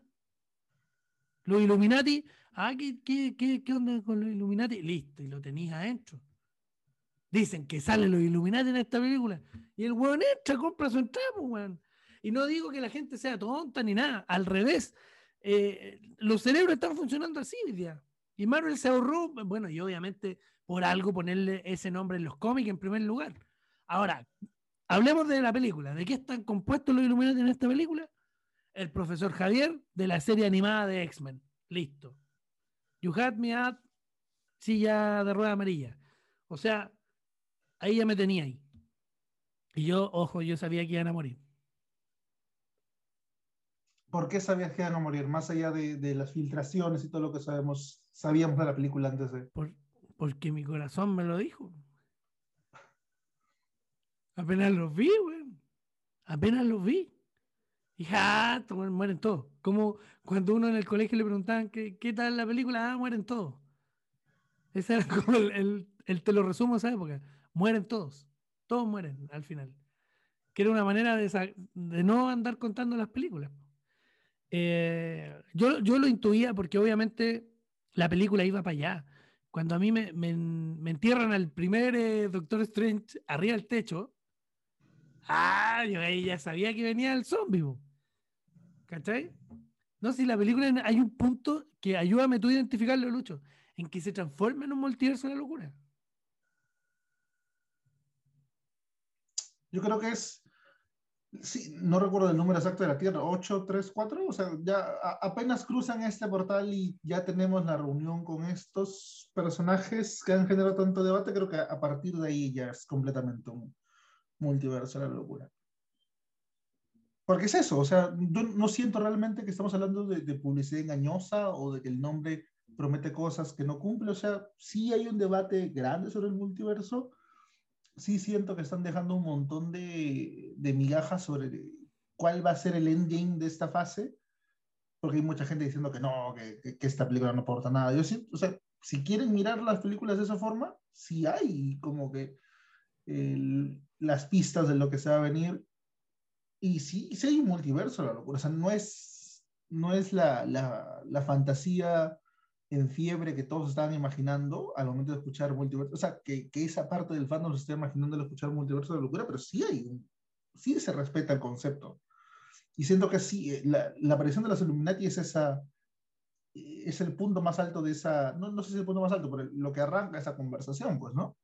Los Illuminati, ah, ¿qué, qué, qué, qué onda con los Illuminati? Listo, y lo tenéis adentro. Dicen que salen los Illuminati en esta película. Y el weón entra, compra su entrada, pues, weón. Y no digo que la gente sea tonta ni nada. Al revés. Eh, los cerebros están funcionando así día. Y Marvel se ahorró, bueno, y obviamente por algo ponerle ese nombre en los cómics en primer lugar. Ahora, hablemos de la película. ¿De qué están compuestos los Illuminati en esta película? El profesor Javier de la serie animada de X-Men. Listo. You had me at silla de rueda amarilla. O sea, Ahí ya me tenía ahí. Y yo, ojo, yo sabía que iban a morir. ¿Por qué sabías que iban a morir? Más allá de, de las filtraciones y todo lo que sabemos, sabíamos de la película antes de. Por, porque mi corazón me lo dijo. Apenas los vi, güey. Apenas los vi. Y ja, mueren todos. Como cuando uno en el colegio le preguntaban ¿qué, qué tal la película, ah, mueren todos. Ese era como el, el, te lo resumo de esa época. Mueren todos. Todos mueren al final. Que era una manera de, no andar contando las películas. Eh, yo, yo lo intuía porque obviamente la película iba para allá. Cuando a mí me, me, entierran al primer eh, Doctor Strange arriba del techo, ah, yo ahí ya sabía que venía el zombie. ¿Cachai? No, si la película hay un punto que ayúdame tú a identificarlo, Lucho, en que se transforma en un multiverso de la locura. Yo creo que es Sí, no recuerdo el número exacto de la Tierra, 8, 3, 4, o sea, ya apenas cruzan este portal y ya tenemos la reunión con estos personajes que han generado tanto debate, creo que a partir de ahí ya es completamente un multiverso la locura. Porque es eso, o sea, yo no siento realmente que estamos hablando de, de publicidad engañosa o de que el nombre promete cosas que no cumple, o sea, sí hay un debate grande sobre el multiverso, sí siento que están dejando un montón de, de migajas sobre cuál va a ser el endgame de esta fase, porque hay mucha gente diciendo que no, que, que, esta película no aporta nada. Yo sí, o sea, si quieren mirar las películas de esa forma, sí hay como que el, las pistas de lo que se va a venir. Y sí, sí hay un multiverso, la locura. O sea, no es, no es la, la, la fantasía en fiebre que todos estaban imaginando al momento de escuchar multiverso. O sea, que, que esa parte del fandom se esté imaginando al escuchar multiverso de locura, pero sí hay sí se respeta el concepto. Y siento que sí, eh, la, la aparición de los Illuminati es esa, es el punto más alto de esa, no, no sé si es el punto más alto, pero lo que arranca esa conversación, pues, ¿no?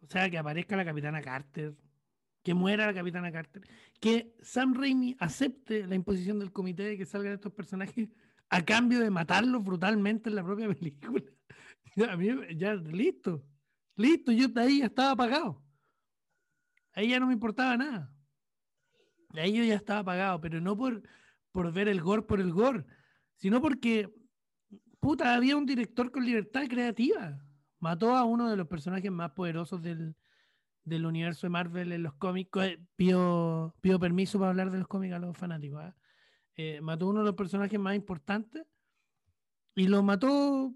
O sea, que aparezca la capitana Carter, que muera la capitana Carter, que Sam Raimi acepte la imposición del comité de que salgan estos personajes a cambio de matarlos brutalmente en la propia película. A mí ya, listo, listo, yo de ahí ya estaba apagado. Ahí ya no me importaba nada. Ahí yo ya estaba apagado, pero no por, por ver el gore por el gore, sino porque, puta, había un director con libertad creativa. Mató a uno de los personajes más poderosos del, del universo de Marvel en los cómics. Pido, pido permiso para hablar de los cómics a los fanáticos. ¿eh? Eh, mató uno de los personajes más importantes y lo mató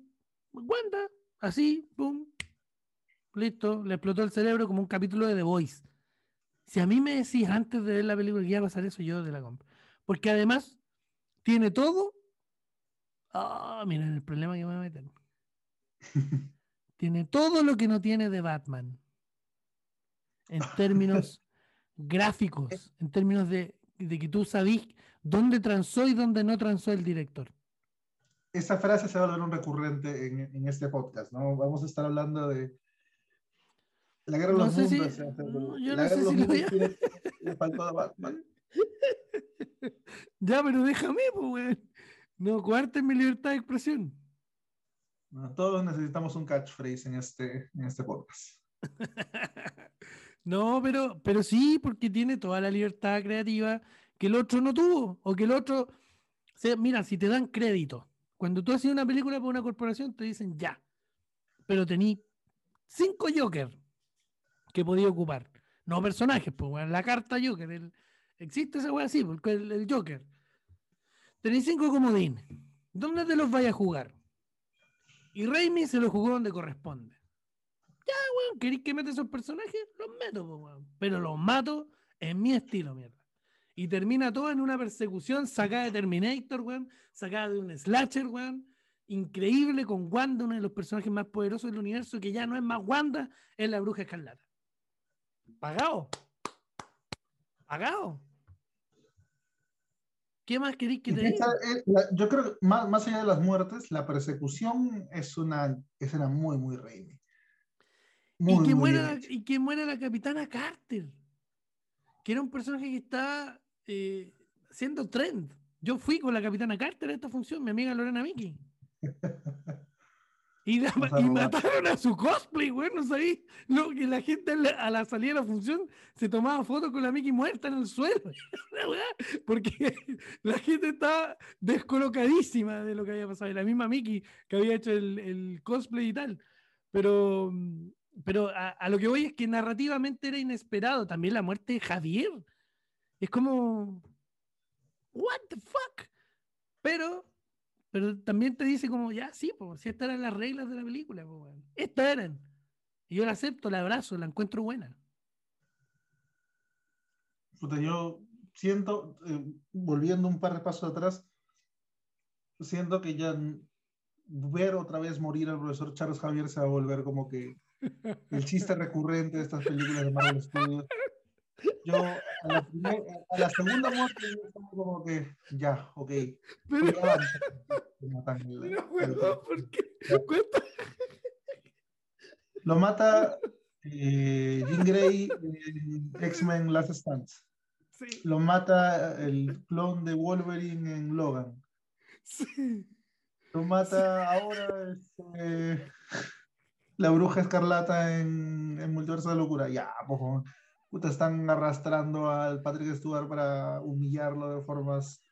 Wanda, así, pum, listo, le explotó el cerebro como un capítulo de The Voice. Si a mí me decís antes de ver la película que iba a pasar eso, yo de la compra. Porque además tiene todo. Ah, miren el problema que me voy a meter. tiene todo lo que no tiene de Batman. En términos gráficos, en términos de, de que tú sabís dónde transó y dónde no transó el director. Esa frase se va a volver un recurrente en, en este podcast, ¿no? Vamos a estar hablando de la guerra de los mundos. Yo no sé si lo le faltó a Batman. ya, pero déjame, pues, No cuarten mi libertad de expresión. No, todos necesitamos un catchphrase en este, en este podcast. no, pero, pero sí, porque tiene toda la libertad creativa que el otro no tuvo, o que el otro, mira, si te dan crédito, cuando tú haces una película para una corporación, te dicen ya, pero tení cinco Joker que podía ocupar, no personajes, pues bueno, la carta Joker, existe esa wea así, porque el, el Joker, tenéis cinco comodines, ¿dónde te los vaya a jugar? Y Raimi se los jugó donde corresponde. Ya, weón, ¿queréis que mete esos personajes? Los meto, weón. Pero los mato en mi estilo, mierda y termina todo en una persecución sacada de Terminator, weón, sacada de un slasher, weón, increíble con Wanda, uno de los personajes más poderosos del universo, que ya no es más Wanda, es la bruja escarlata. Pagado. Pagado. ¿Qué más queréis que te diga? Yo creo que más, más, allá de las muertes, la persecución es una escena muy, muy reina. y, que muera, y que muera la capitana Carter, que era un personaje que está eh, siendo trend. Yo fui con la capitana Carter a esta función, mi amiga Lorena Miki. Y, da- Vamos a y mataron a su cosplay, güey, no sabí. Que la gente a la, a la salida de la función se tomaba fotos con la Mickey muerta en el suelo. La Porque la gente estaba descolocadísima de lo que había pasado. Y la misma Mickey que había hecho el, el cosplay y tal. Pero, mm, pero a, a lo que voy es que narrativamente era inesperado. También la muerte de Javier. Es como. ¿What the fuck? Pero pero también te dice como, ya, sí, pues, si estas eran las reglas de la película, po. Estas eran. Y yo la acepto, la abrazo, la encuentro buena. Yo siento, eh, volviendo un par de pasos atrás, siento que ya ver otra vez morir al profesor Charles Javier se va a volver como que el chiste recurrente de estas películas de Marvel Studios. Yo, a la, primer- a la segunda muerte, yo estaba como que, ya, ok. Pero. Matan el- pero, ¿por qué? Lo mata eh, Jean Grey en X-Men Last Stand. Sí, Lo mata el clon de Wolverine en Logan. sí. Lo mata ahora este, la bruja escarlata en, en Multiverso de Locura. Ya, pojo. Puta, están arrastrando al Patrick Stewart para humillarlo de formas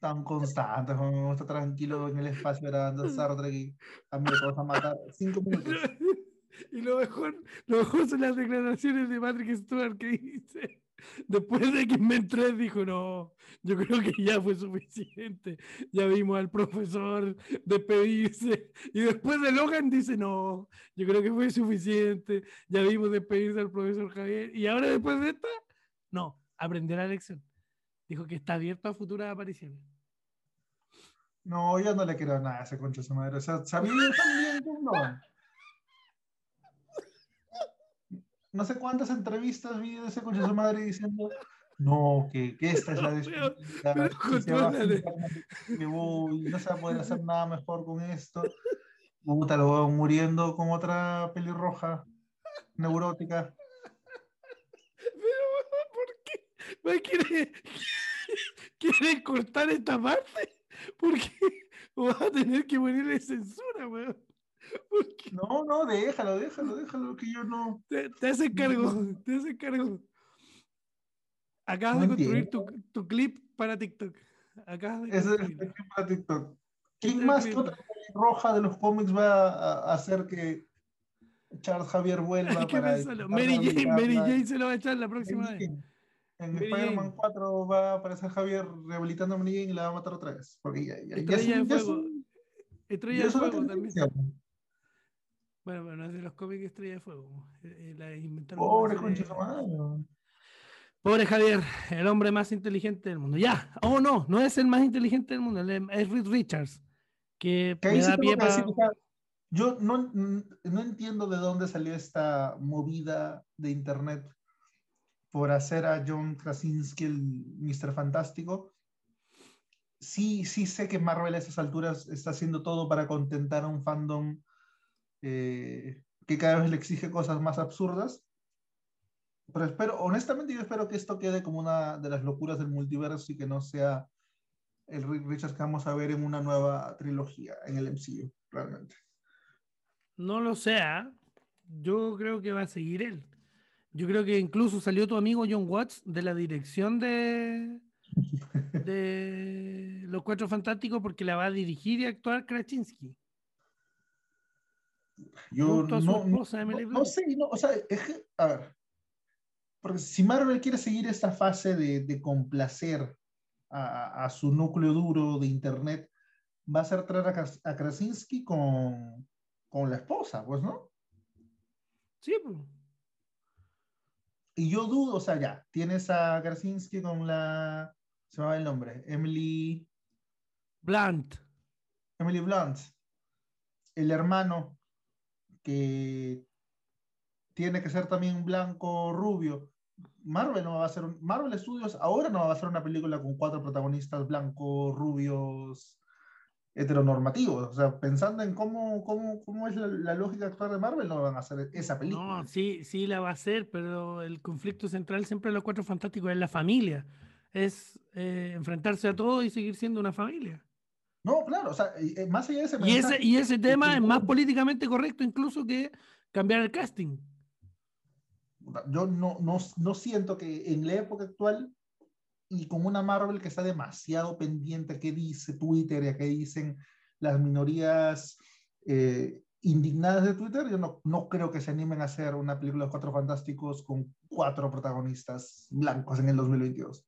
tan constantes. como Está tranquilo en el espacio grabando Star Trek y a mí te vas a matar. Cinco minutos. Y lo mejor, lo mejor son las declaraciones de Patrick Stewart que dice, después de que me entré, dijo, no, yo creo que ya fue suficiente. Ya vimos al profesor despedirse. Y después de Logan dice, no, yo creo que fue suficiente. Ya vimos despedirse al profesor Javier. Y ahora después de esta, no, aprendió la lección. Dijo que está abierto a futuras apariciones. No, yo no le quiero nada a ese concha de su madre. O sea, sabía también que no. No sé cuántas entrevistas vi de ese concha de su madre diciendo no, que, que esta es la despedida, que que voy, no se va a poder hacer nada mejor con esto. Puta, lo veo muriendo con otra pelirroja neurótica. Pero, ¿por qué? ¿Me quiere, quiere cortar esta parte? Porque vas a tener que ponerle censura, weón. No, no, déjalo, déjalo, déjalo, que yo no. te, te hace cargo, te hace cargo. Acabas No de construir tu, tu clip para TikTok. Acabas de Ese es el clip para TikTok. ¿Quién más clip. que otra roja de los cómics va a, a hacer que Charles Javier vuelva para Mary Jane, Mary? Jane se lo va a echar la próxima vez. En Spider-Man Jane. 4 va a aparecer Javier rehabilitando a Mary Jane y la va a matar otra vez. Porque ya, ya, ya, ya Estrella ya de es una fuego también. tendencia. Bueno, bueno, es de los cómics Estrella de Fuego. Eh, eh, la inventaron Pobre concha de Javier, el hombre más inteligente del mundo. Ya, oh no, no es el más inteligente del mundo, él es Reed Richards, que Que ahí me sí da tengo pie que para... decir, o sea, yo no, no entiendo de dónde salió esta movida de internet por hacer a John Krasinski el Mr. Fantástico. Sí, sí sé que Marvel a esas alturas está haciendo todo para contentar a un fandom eh, que cada vez le exige cosas más absurdas. Pero espero, honestamente, yo espero que esto quede como una de las locuras del multiverso y que no sea el Reed Richards que vamos a ver en una nueva trilogía en el MCU, realmente. No lo sé, ¿ah? yo creo que va a seguir él. Yo creo que incluso salió tu amigo John Watts de la dirección de, de Los Cuatro Fantásticos porque la va a dirigir y actuar Krasinski. Yo no, no, esposa, no- sé, no, o sea, es que, a ver, porque si Marvel quiere seguir esta fase de, de complacer a, a su núcleo duro de internet, va a ser traer a, a Krasinski con, con la esposa, pues, ¿no? Sí, pues. Y yo dudo, o sea, ya, tienes a Krasinski con la, se me va el nombre, Emily, Blunt. Emily Blunt, el hermano que tiene que ser también blanco rubio. Marvel no va a un- Marvel Studios ahora no va a hacer una película con cuatro protagonistas blancos, rubios, heteronormativos. O sea, pensando en cómo, cómo, cómo es la, la lógica actual de Marvel, no van a hacer esa película. No, sí, sí la va a hacer, pero el conflicto central siempre de los cuatro fantásticos es la familia. Es eh, enfrentarse a todo y seguir siendo una familia. No, claro, o sea, eh, más allá de ese y ese, y ese tema es más políticamente correcto incluso que cambiar el casting. Yo no, no, no siento que en la época actual y con una Marvel que está demasiado pendiente a qué dice Twitter y a qué dicen las minorías eh, indignadas de Twitter, yo no, no creo que se animen a hacer una película de Cuatro Fantásticos con cuatro protagonistas blancos en el 2022.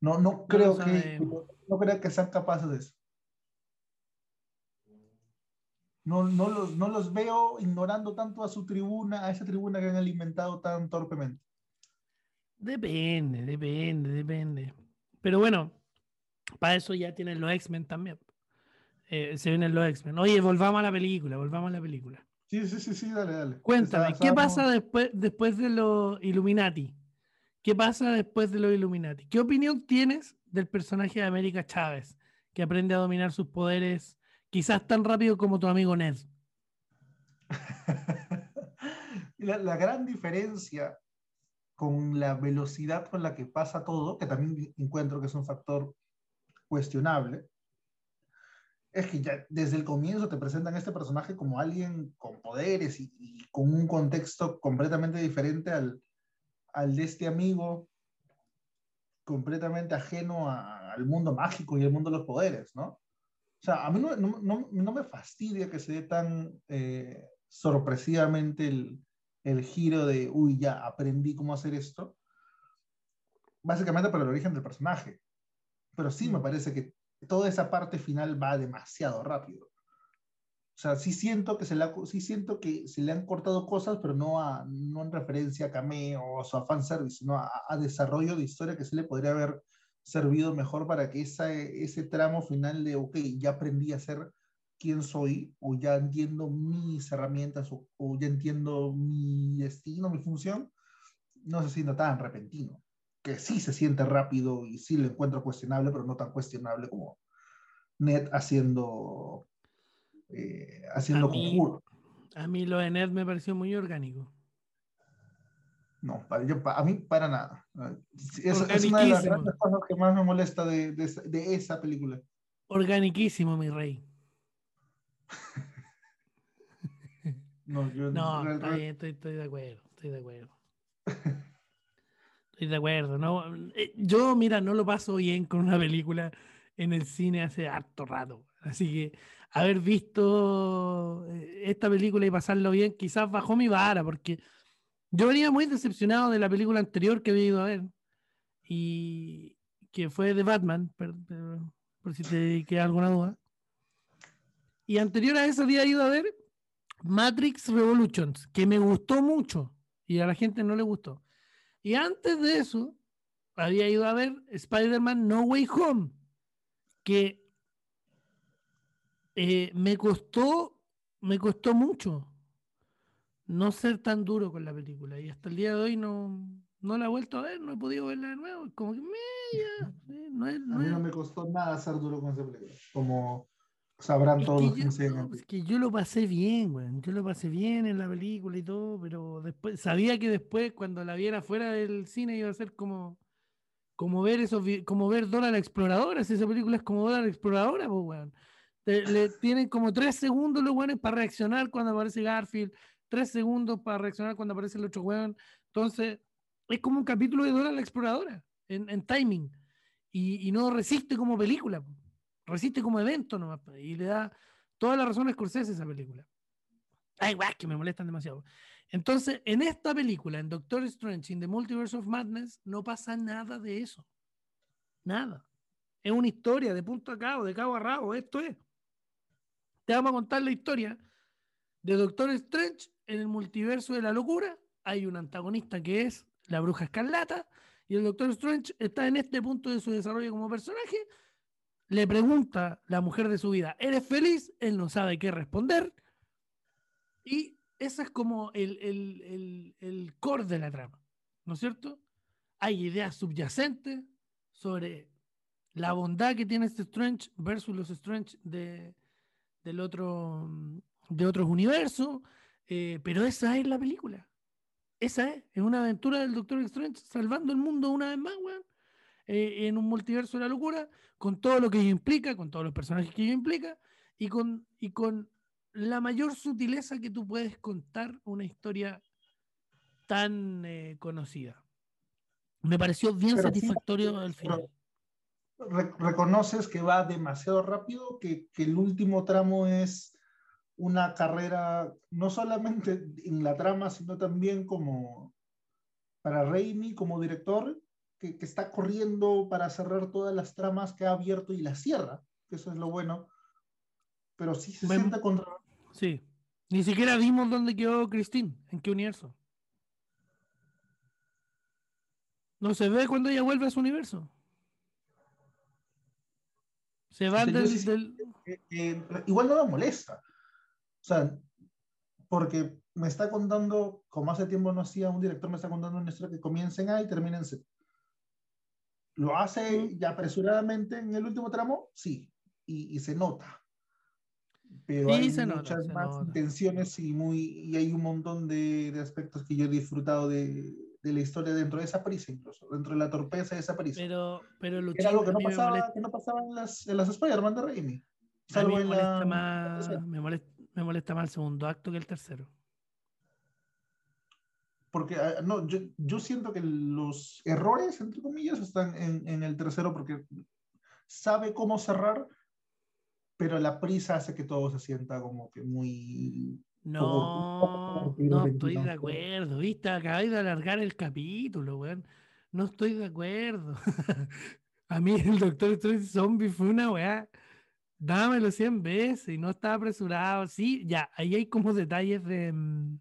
No, no creo que no creo que sean capaces de eso. No, no, los, no los veo ignorando tanto a su tribuna, a esa tribuna que han alimentado tan torpemente. Depende, depende, depende. Pero bueno, para eso ya tienen los X-Men también. Eh, se vienen los X-Men. Oye, volvamos a la película, volvamos a la película. Sí, sí, sí, sí, dale, dale. Cuéntame, ¿qué pasa después, después de los Illuminati? ¿Qué pasa después de los Illuminati? ¿Qué opinión tienes del personaje de América Chávez, que aprende a dominar sus poderes quizás tan rápido como tu amigo Ned? la, gran diferencia con la velocidad con la que pasa todo, que también encuentro que es un factor cuestionable, es que ya desde el comienzo te presentan este personaje como alguien con poderes y, con un contexto completamente diferente al, al, de este amigo, completamente ajeno al mundo mágico y al mundo de los poderes, ¿no? O sea, a mí no, no, no me fastidia que se dé tan eh, sorpresivamente el, el giro de, uy, ya aprendí cómo hacer esto, básicamente por el origen del personaje. Pero sí me mm. parece que toda esa parte final va demasiado rápido. O sea, sí siento que se le, sí siento que se le han cortado cosas, pero no, a, no en referencia a cameos o a fanservice, sino a, a, desarrollo de historia que se le podría haber servido mejor para que esa, ese tramo final de, ok, ya aprendí a hacer quién soy o ya entiendo mis herramientas o, ya entiendo mi destino, mi función, no se sienta tan repentino. Que sí se siente rápido y sí lo encuentro cuestionable, pero no tan cuestionable como Ned haciendo, eh, haciendo a mí, A mí lo de Ned me pareció muy orgánico. No, para, yo, a mí para nada. Es, es, una de las cosas que más me molesta de, de, de esa película. Organiquísimo, mi rey. no, yo no, estoy, estoy, de acuerdo, estoy de acuerdo. Estoy de acuerdo, ¿no? Eh, yo, mira, no lo paso bien con una película en el cine hace harto rato. Así que haber visto eh, esta película y pasarlo bien, quizás bajó mi vara, porque yo venía muy decepcionado de la película anterior que había ido a ver, y que fue de Batman, por, por si te queda alguna duda. Y anterior a eso había ido a ver Matrix Revolutions, que me gustó mucho y a la gente no le gustó. Y antes de eso, había ido a ver Spider-Man No Way Home, que eh, me costó, me costó mucho no ser tan duro con la película. Y hasta el día de hoy no, no la he vuelto a ver, no he podido verla de nuevo. Como que media. no a mí no me costó nada ser duro con esa película. Como sabrán todos que Es que yo lo pasé bien, güey. Yo lo pasé bien en la película y todo, pero después sabía que después, cuando la viera fuera del cine, iba a ser como, como ver esos, como ver Dora la Exploradora. Si esa película es como Dora la Exploradora, pues, weón. Le tienen como tres segundos los weones para reaccionar cuando aparece Garfield, tres segundos para reaccionar cuando aparece el otro weón. Entonces, es como un capítulo de Dora la Exploradora, en, timing. Y, no resiste como película resiste como evento nomás, y le da las razones Scorsese a esa película. Ay, guay, que me molestan demasiado. Entonces, en esta película, en Doctor Strange, in the Multiverse of Madness, no pasa nada de eso. Nada. Es una historia de punto a cabo, de cabo a rabo. Esto es. Te vamos a contar la historia de Doctor Strange en el multiverso de la locura. Hay un antagonista que es la bruja escarlata. Y el Doctor Strange está en este punto de su desarrollo como personaje le pregunta la mujer de su vida, ¿eres feliz? Él no sabe qué responder. Y ese es como el, el, el, core de la trama, ¿no es cierto? Hay ideas subyacentes sobre la bondad que tiene este Strange versus los Strange de, del otro, de otros universos, eh, pero esa es la película. Esa es, es una aventura del Doctor Strange salvando el mundo una vez más, weón. eh, en un multiverso de la locura, con todo lo que ello implica, con todos los personajes que ello implica, y con, y con la mayor sutileza que tú puedes contar una historia tan eh, conocida. Me pareció bien satisfactorio el final. Reconoces que va demasiado rápido, que, que, el último tramo es una carrera, no solamente en la trama, sino también como para Raimi como director, que, que, está corriendo para cerrar todas las tramas que ha abierto y las cierra, que eso es lo bueno. Pero sí se sienta contra. Sí. Ni siquiera vimos dónde quedó Christine, en qué universo. No se ve cuando ella vuelve a su universo. Se va del. Eh, eh, igual no me molesta. O sea, porque me está contando, como hace tiempo no hacía un director, me está contando una historia que comienza en A y termina en C. ¿Lo hace ya apresuradamente en el último tramo? Sí, y, se nota. Pero hay muchas más intenciones y, muy, y hay un montón de, de, aspectos que yo he disfrutado de, de, la historia dentro de esa prisa, incluso, dentro de la torpeza de esa prisa. Pero, pero Era algo que no, pasaba, que no pasaba en las, en las Spider-Man de Raimi. Salvo me, molesta más, me, molesta, me molesta más el segundo acto que el tercero porque ah, no, yo, yo, siento que los errores, entre comillas, están en, en, el tercero porque sabe cómo cerrar, pero la prisa hace que todo se sienta como que muy... No, no estoy de acuerdo, viste, acabáis de alargar el capítulo, weón. No estoy de acuerdo. A mí el Doctor Strange Zombie fue una weá. Dámelo 100 veces y no estaba apresurado. Sí, ya, ahí hay como detalles de, mm,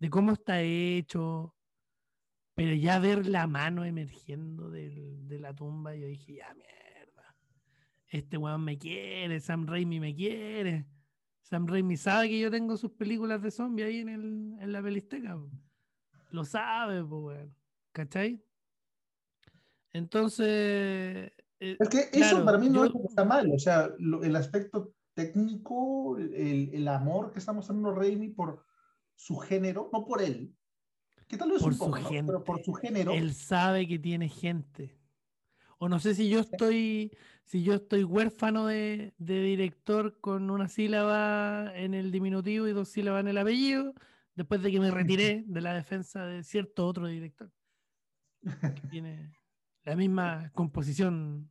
de cómo está hecho, pero ya ver la mano emergiendo del, de la tumba, yo dije, ya mierda, este weón me quiere, Sam Raimi me quiere. Sam Raimi sabe que yo tengo sus películas de zombies ahí en, el, en la pelisteca. Lo sabe, pues, weón. ¿Cachai? Entonces. Eh, es que eso para mí no está mal. O sea, el aspecto técnico, el, el, amor que está mostrando Raimi por, su género, no por él, que tal vez por un poco, su pero por su género. Él sabe que tiene gente. O no sé si yo estoy, si yo estoy huérfano de, de, director con una sílaba en el diminutivo y dos sílabas en el apellido, después de que me retiré de la defensa de cierto otro director. Que tiene la misma composición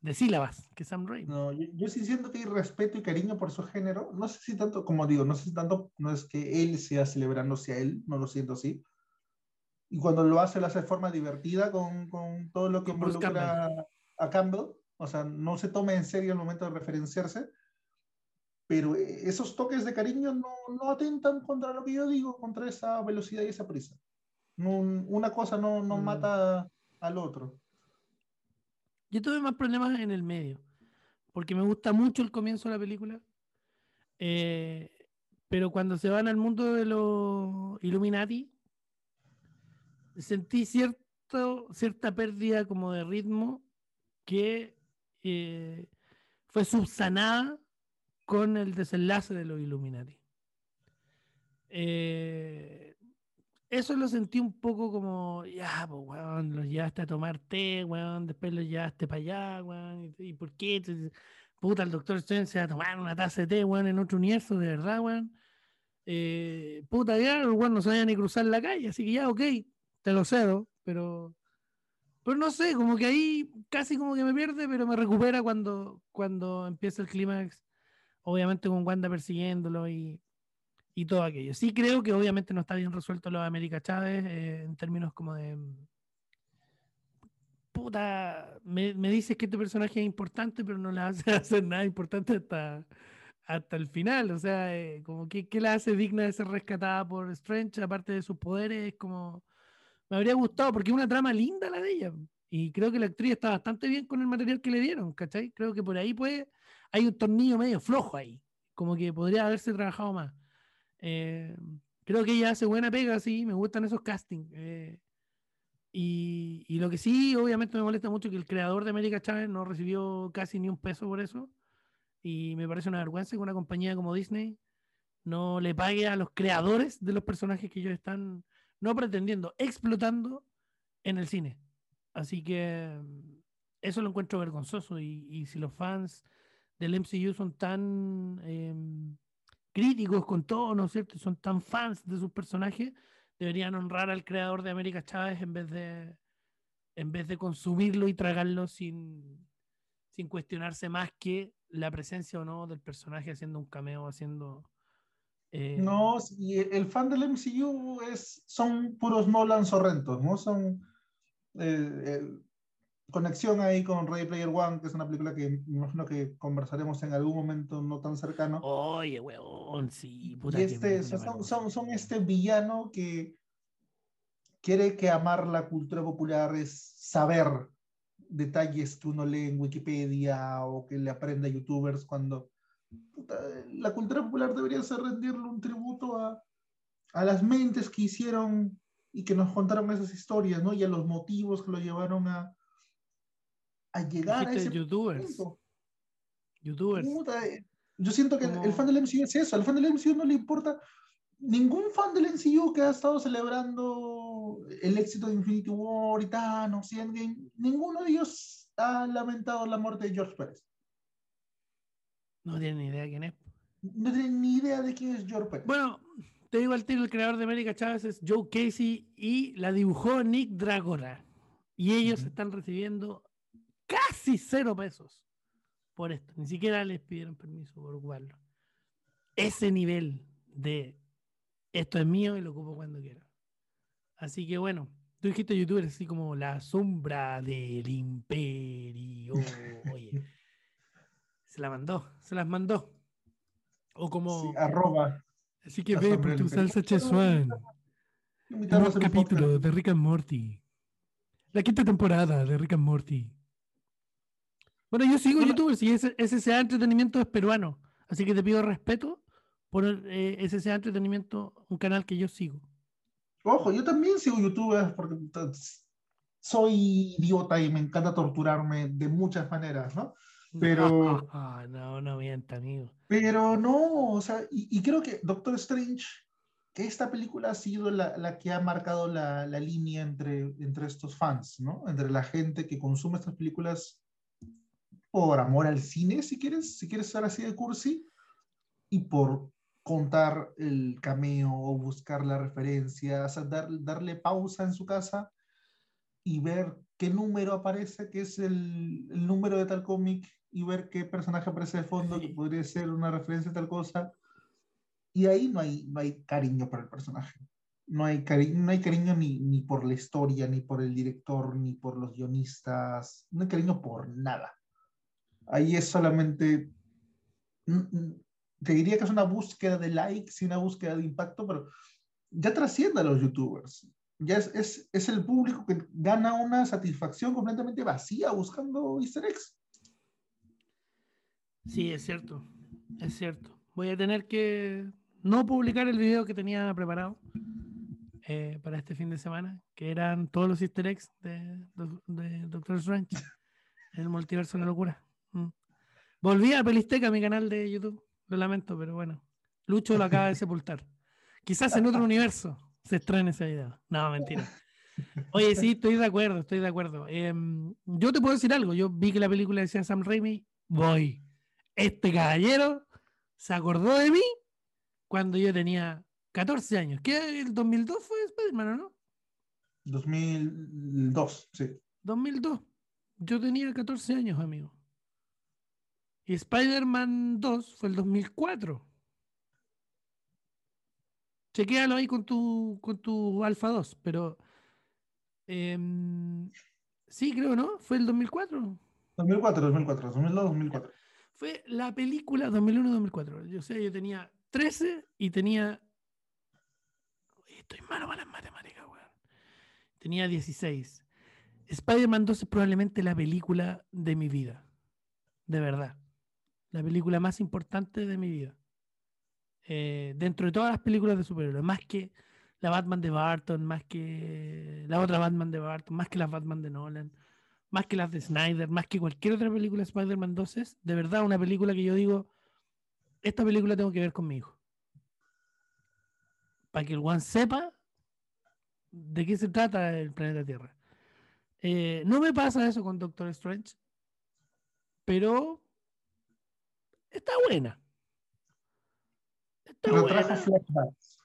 de sílabas que Sam Raimi. No, yo, sí siento que hay respeto y cariño por su género. No sé si tanto, como digo, no sé si tanto, no es que él sea celebrándose a él, no lo siento así. Y cuando lo hace, lo hace de forma divertida con, con todo lo que involucra a Campbell. O sea, no se tome en serio el momento de referenciarse. Pero esos toques de cariño no, no atentan contra lo que yo digo, contra esa velocidad y esa prisa. No, una cosa no, no mm. mata al otro. Yo tuve más problemas en el medio, porque me gusta mucho el comienzo de la película, eh, pero cuando se van al mundo de los Illuminati, sentí cierto, cierta pérdida como de ritmo que eh, fue subsanada con el desenlace de los Illuminati. Eh, eso lo sentí un poco como, ya, pues, weón, los llevaste a tomar té, weón, después los llevaste para allá, weón, ¿y, por qué? Puta, el doctor Strange se va a tomar una taza de té, weón, en otro universo, de verdad, weón. Eh, puta, ya, weón, no vaya ni cruzar la calle, así que ya, ok, te lo cedo, pero... Pero no sé, como que ahí casi como que me pierde, pero me recupera cuando, cuando empieza el clímax, obviamente con Wanda persiguiéndolo y, y todo aquello. Sí creo que obviamente no está bien resuelto lo de América Chávez eh, en términos como de... Puta, me, me, dices que este personaje es importante, pero no le hace hacer nada importante hasta, hasta el final. O sea, eh, como que ¿qué la hace digna de ser rescatada por Strange, aparte de sus poderes, como... Me habría gustado, porque es una trama linda la de ella. Y creo que la actriz está bastante bien con el material que le dieron, ¿cachai? Creo que por ahí pues hay un tornillo medio flojo ahí. Como que podría haberse trabajado más. Eh, creo que ella hace buena pega, sí, me gustan esos castings. Eh, y, lo que sí, obviamente me molesta mucho que el creador de América Chávez no recibió casi ni un peso por eso. Y me parece una vergüenza que una compañía como Disney no le pague a los creadores de los personajes que ellos están no pretendiendo, explotando en el cine. Así que mm, eso lo encuentro vergonzoso. Y, si los fans del MCU son tan em, críticos con todo, ¿no es cierto? Son tan fans de sus personajes, deberían honrar al creador de América Chávez en vez de, en vez de consumirlo y tragarlo sin, sin cuestionarse más que la presencia o no del personaje haciendo un cameo, haciendo... Eh, no, y el fan del MCU es, son puros Nolan Sorrentos, ¿no? Son eh, conexión ahí con Ready Player One, que es una película que me imagino que conversaremos en algún momento no tan cercano. Oye, weón, sí, puta y este, son, son, son, este villano que quiere que amar la cultura popular es saber detalles que uno lee en Wikipedia o que le aprende a youtubers cuando la cultura popular debería ser rendirle un tributo a, a las mentes que hicieron y que nos contaron esas historias, ¿no? Y a los motivos que lo llevaron a, a llegar a ese youtubers. Youtubers. Eh, yo siento que el fan del MCU es eso, al fan del MCU no le importa ningún fan del MCU que ha estado celebrando el éxito de Infinity War y Thanos y Endgame, ninguno de ellos ha lamentado la muerte de George Pérez. No tienen ni idea de quién es. No tienen ni idea de quién es George. Bueno, te digo al tiro, el creador de América Chávez es Joe Casey y la dibujó Nick Dragora. Y ellos están recibiendo casi cero pesos por esto. Ni siquiera les pidieron permiso por jugarlo. Ese nivel de esto es mío y lo ocupo cuando quiera. Así que bueno, tú dijiste youtuber así como la sombra del imperio. Oye, se la mandó, se las mandó. O como. arroba. Así que ve por tu salsa Chesuan. Un capítulo de Rick and Morty. La quinta temporada de Rick and Morty. Bueno, yo sigo youtubers y sea entretenimiento es peruano. Así que te pido respeto por eh, ese sea entretenimiento, un canal que yo sigo. Ojo, yo también sigo youtubers porque soy idiota y me encanta torturarme de muchas maneras, ¿no? Pero. No, no, mienta, amigo. Pero no, o sea, y, creo que Doctor Strange, que esta película ha sido la, la que ha marcado la, la, línea entre, entre estos fans, ¿no? Entre la gente que consume estas películas por amor al cine, si quieres, si quieres ser así de cursi, y por contar el cameo o buscar la referencia, o sea, dar, darle pausa en su casa y ver qué número aparece, que es el, el número de tal cómic, y ver qué personaje aparece de fondo, que podría ser una referencia a tal cosa. Y ahí no hay, no hay cariño por el personaje. No hay, cariño, no hay cariño ni, ni por la historia, ni por el director, ni por los guionistas. No hay cariño por nada. Ahí es solamente, mm, mm, te diría que es una búsqueda de likes y una búsqueda de impacto, pero ya trasciende a los youtubers. Ya es, es, es el público que gana una satisfacción completamente vacía buscando easter eggs. Sí, es cierto, es cierto. Voy a tener que no publicar el video que tenía preparado eh, para este fin de semana, que eran todos los easter eggs de, de Doctor Strange en el multiverso de la locura. Mm. Volví a Pelisteca, mi canal de YouTube. Lo lamento, pero bueno. Lucho lo acaba de sepultar. Quizás en otro universo se estrene esa idea. No, mentira. Oye, sí, estoy de acuerdo, estoy de acuerdo. Em, yo te puedo decir algo. Yo vi que la película decía Sam Raimi, voy. Este caballero se acordó de mí cuando yo tenía 14 años. ¿Qué? ¿El 2002 fue Spider-Man o no? 2002, sí. 2002. Yo tenía 14 años, amigo. Y Spider-Man 2 fue el 2004. Chequéalo ahí con tu, con tu Alpha 2, pero. Em, sí, creo, ¿no? Fue el 2004. 2004, 2004, 2002, 2004. Fue la película 2001-2004. Yo sé, yo tenía 13 y tenía. Estoy malo para las matemáticas, weón. Tenía 16. Spider-Man 2 es probablemente la película de mi vida. De verdad la película más importante de mi vida. Eh, dentro de todas las películas de superhéroes, más que la Batman de Barton, más que la otra Batman de Barton, más que la Batman de Nolan, más que las de Snyder, más que cualquier otra película de Spider-Man 2 es de verdad una película que yo digo, esta película tengo que ver con mi hijo. Para que el One sepa de qué se trata el planeta Tierra. Eh, no me pasa eso con Doctor Strange, pero está buena. Está Pero buena. trajo flashbacks.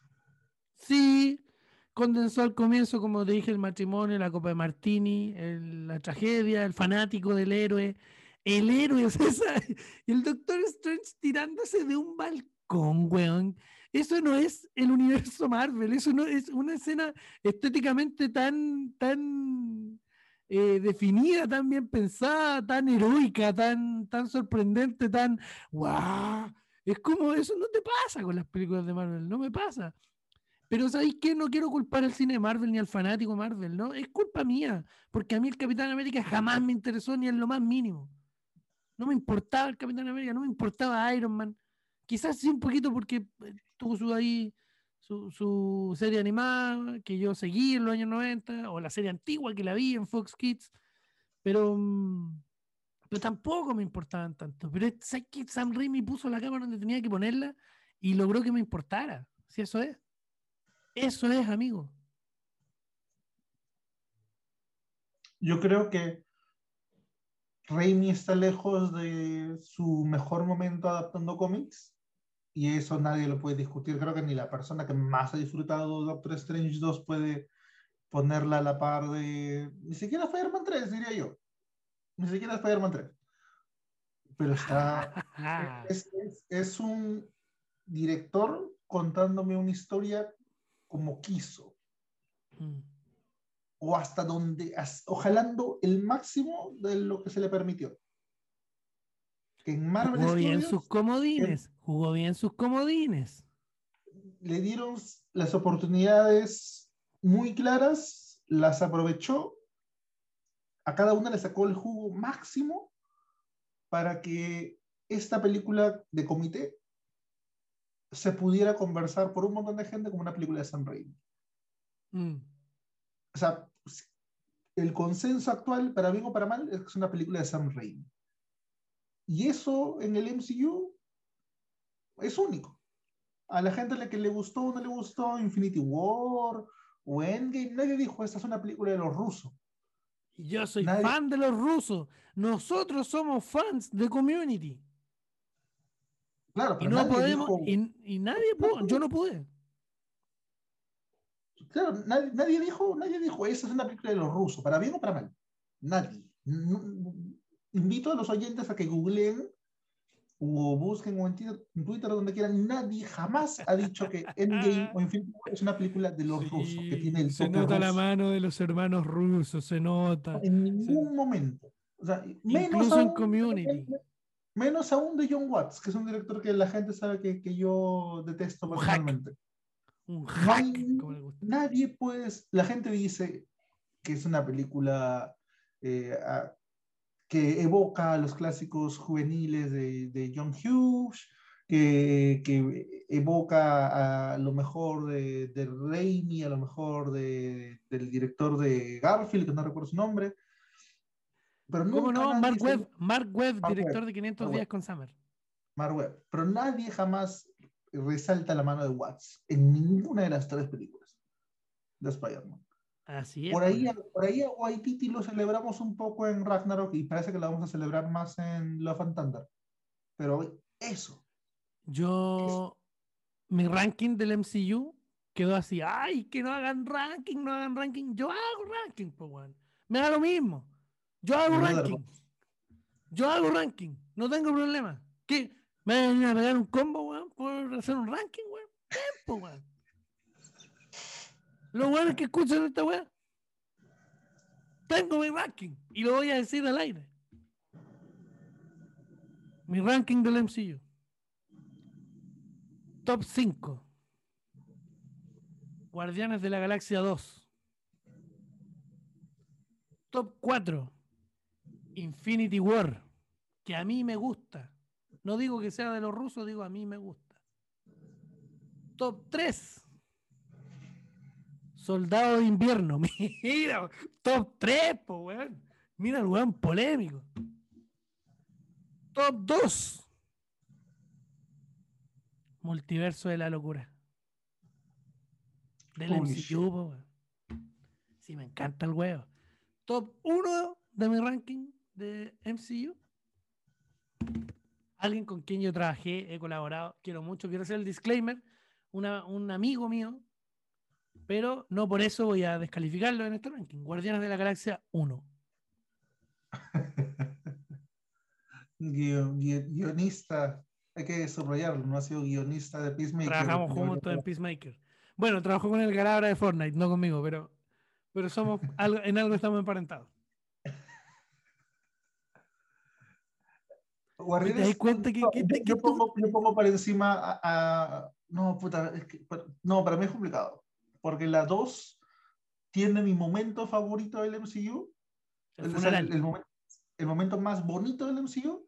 Sí, condensó al comienzo, como te dije, el matrimonio, la copa de Martini, el- la tragedia, el fanático del héroe, el héroe, o sea, esa- el Doctor Strange tirándose de un balcón, weón. Eso no es el universo Marvel, eso no es una escena estéticamente tan, tan eh, definida, tan bien pensada, tan heroica, tan, tan sorprendente, tan ¡guau! Es como eso no te pasa con las películas de Marvel, no me pasa. Pero ¿sabéis qué? No quiero culpar al cine de Marvel ni al fanático Marvel, ¿no? Es culpa mía, porque a mí el Capitán América jamás me interesó ni en lo más mínimo. No me importaba el Capitán América, no me importaba Iron Man. Quizás sí un poquito porque eh, tuvo su ahí su, serie animada que yo seguí en los años 90, o la serie antigua que la vi en Fox Kids, pero, mm, pero tampoco me importaban tanto. Pero es- ¿sabes que Sam Raimi puso la cámara donde tenía que ponerla y logró que me importara? Si eso es. Eso es, amigo. Yo creo que Raimi está lejos de su mejor momento adaptando cómics y eso nadie lo puede discutir. Creo que ni la persona que más ha disfrutado Doctor Strange 2 puede ponerla a la par de... Ni siquiera Spider-Man 3, diría yo. Ni siquiera Spider-Man 3. Pero está... es, es- es un director contándome una historia como quiso Mm. o hasta donde, as- o jalando el máximo de lo que se le permitió. Que en Marvel Jugó bien sus comodines. Jugó bien sus comodines. le dieron las oportunidades muy claras, las aprovechó, a cada una le sacó el jugo máximo para que esta película de comité se pudiera conversar por un montón de gente como una película de Sam Raimi. Mm. o sea, el consenso actual, para bien o para mal, es que es una película de Sam Raimi. Y eso en el MCU es único. A la gente a la que le gustó o no le gustó Infinity War o Endgame, nadie dijo, esta es una película de los rusos. Y Yo soy Nadie- fan de los rusos. Nosotros somos fans de Community. Claro, Y pero no nadie podemos. dijo, Y, y nadie pudo. Yo no pude. claro, nadie, nadie dijo, nadie dijo, esa es una película de los rusos, para bien o para mal. Nadie. No- invito a los oyentes a que googleen o busquen o en Twitter, en donde quieran, nadie jamás ha dicho que Endgame o Infinity War es una película de los rusos, que tiene el se nota la mano de los hermanos rusos, se nota. En ningún momento. O sea, menos Incluso en aún, Community. menos aún de John Watts, que es un director que la gente sabe que, que yo detesto Un hack. personalmente. Un No hack, hay- nadie puede, la gente dice que es una película eh, a- que evoca a los clásicos juveniles de, de John Hughes, que, que evoca a lo mejor de, de Raimi, a lo mejor de- del director de Garfield, que no recuerdo su nombre. Pero ¿Cómo no? Mark se- Webb, Mark Webb, Mark director Webb, de 500 Mark días Webb. con Summer. Mark Webb. Pero nadie jamás resalta la mano de Watts en ninguna de las tres películas de Spider-Man. Así es. Por ahí, pues. por ahí a Waititi lo celebramos un poco en Ragnarok y parece que lo vamos a celebrar más en Love and Thunder. Pero eso, Yo, mi ranking del MCU quedó así. Ay, que no hagan ranking, no hagan ranking. Yo hago ranking, pues. Me da lo mismo. Yo hago No ranking. Yo hago ranking. No tengo problema. ¿Qué? ¿Me van a pegar un combo, weón? Por hacer un ranking, weón. Tiempo, weón. Los weones que escuchan esta weón. Tengo mi ranking. Y lo voy a decir al aire. Mi ranking del MCU. Top 5. Guardianes de la Galaxia 2. Top 4. Infinity War. Que a mí me gusta. No digo que sea de los rusos, digo a mí me gusta. Top 3. Soldado de invierno. Mira, top 3, po, weón. Mira el weón polémico. Top 2. Multiverso de la locura. Del Holy MCU, po, weón. Sí, me encanta el huevo. top 1 de mi ranking de MCU. Alguien con quien yo trabajé, he colaborado, quiero mucho, quiero hacer el disclaimer, un amigo mío, pero no por eso voy a descalificarlo en este ranking. Guardianes de la Galaxia 1. guionista, hay que subrayarlo, no ha sido guionista de Peacemaker. Trabajamos juntos en Peacemaker. Bueno, trabajó con el Galabra de Fortnite, no conmigo, pero, pero somos en algo estamos emparentados. ¿Te das cuenta que, yo, pongo, yo, pongo, para encima a, no, puta, no, para mí es complicado. Porque la 2 tiene mi momento favorito del MCU. El, el, momento, más bonito del MCU.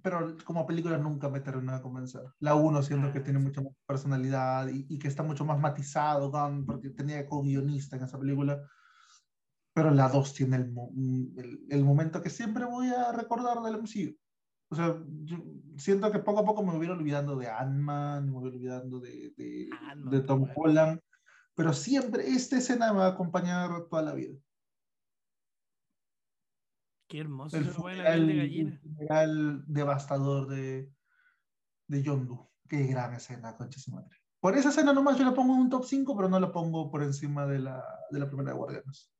Pero como película nunca me terminó de convencer. La 1 siento que ah, tiene mucha más personalidad y, que está mucho más matizado, porque tenía co-guionista en esa película. Pero la 2 tiene el, el momento que siempre voy a recordar del MCU. O sea, yo siento que poco a poco me voy olvidando de Ant-Man, me voy olvidando de, de, de Tom Holland, pero siempre esta escena me va a acompañar toda la vida. Qué hermoso. El funeral, de gallina. el devastador de, de Yondu. Qué gran escena, concha su madre. Por esa escena nomás yo la pongo en un top 5, pero no la pongo por encima de la, de la primera de Guardianes.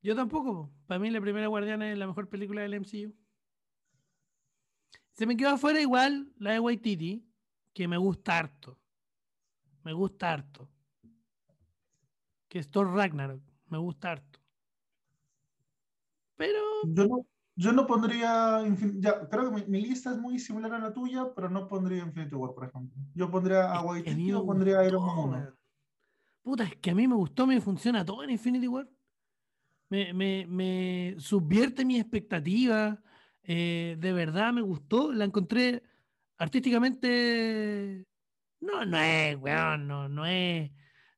Yo tampoco. Para mí la primera Guardiana es la mejor película del MCU. Se me quedó afuera igual la de Waititi, que me gusta harto. Me gusta harto. Que es Thor Ragnarok. Me gusta harto. Pero. Yo no, yo no pondría. Ya, creo que mi, lista es muy similar a la tuya, pero no pondría Infinity War, por ejemplo. Yo pondría a Waititi o pondría Iron Man Puta, es que a mí me gustó, me funciona todo en Infinity War. Me, me, me subvierte mi expectativa eh, de verdad me gustó, la encontré artísticamente. No, no es, weón, no, no es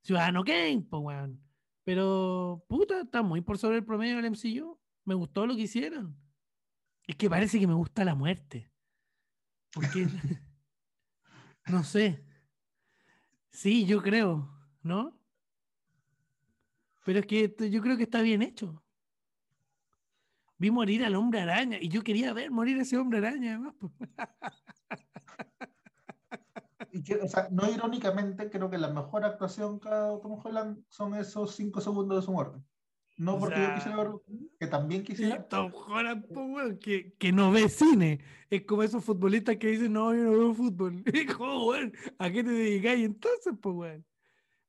Ciudadano Kane, pues, weón. Pero, puta, está muy por sobre el promedio del MCU. Me gustó lo que hicieron. Es que parece que me gusta la muerte. Porque, no sé. Sí, yo creo, ¿no? Pero es que yo creo que está bien hecho vi morir al hombre araña y yo quería ver morir a ese hombre araña además. Y o sea, no irónicamente, creo que la mejor actuación que Tom Holland son esos cinco segundos de su muerte. No porque yo quisiera verlo, que también quisiera. Tom Holland, que, que, no ve cine. Es como esos futbolistas que dicen, no, yo no veo fútbol. Hijo, ¿a qué te dedicáis entonces, pues, weón?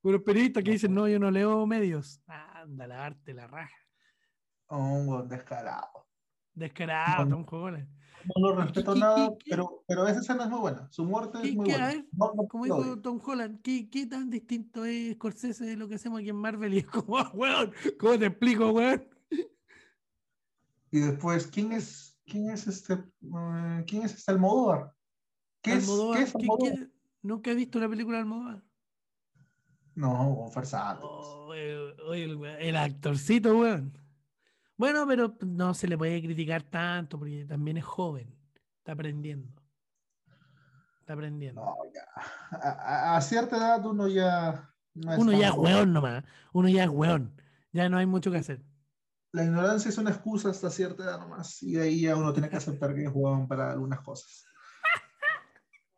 Los periodistas que dicen, no, yo no leo medios. Anda, la arte, la raja. Un descarado. Descarado, Tom Holland. No lo respeto nada, pero, pero esa escena es muy buena. Su muerte es muy buena. como dijo Tom Holland, ¿qué, ¿qué, tan distinto es Scorsese de lo que hacemos aquí en Marvel? Y es como, ah, weón, ¿cómo te explico, weón? Y después, ¿quién es, quién es este, uh, quién es este Almodóvar? ¿Qué es, ¿qué es Almodóvar? ¿Nunca he visto una película de Almodóvar? No, Gonzalo. Oh, el, el actorcito, weón. Bueno, pero no se le puede criticar tanto porque también es joven, está aprendiendo. Está aprendiendo. No, ya. A, cierta edad uno ya... uno ya es weón nomás, uno ya es weón, ya no hay mucho que hacer. La ignorancia es una excusa hasta cierta edad nomás y de ahí ya uno tiene que aceptar que es weón para algunas cosas.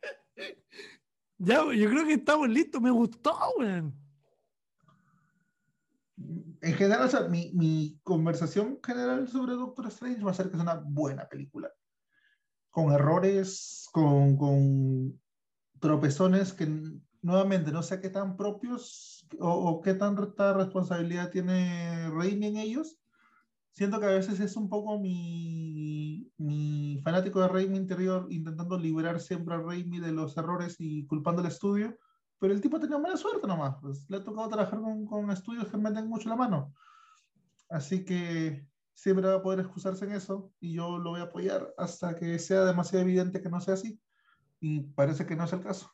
ya, yo creo que estamos listos, me gustó, weón en general, o sea, mi, mi, conversación general sobre Doctor Strange va a ser que es una buena película. Con errores, con, con tropezones que nuevamente no sé qué tan propios o, o, qué tanta responsabilidad tiene Raimi en ellos. Siento que a veces es un poco mi, mi fanático de Raimi interior intentando liberar siempre a Raimi de los errores y culpando al estudio pero el tipo tenía mala suerte nomás, pues le ha tocado trabajar con, con estudios que meten mucho la mano. Así que siempre va a poder excusarse en eso y yo lo voy a apoyar hasta que sea demasiado evidente que no sea así. Y parece que no es el caso.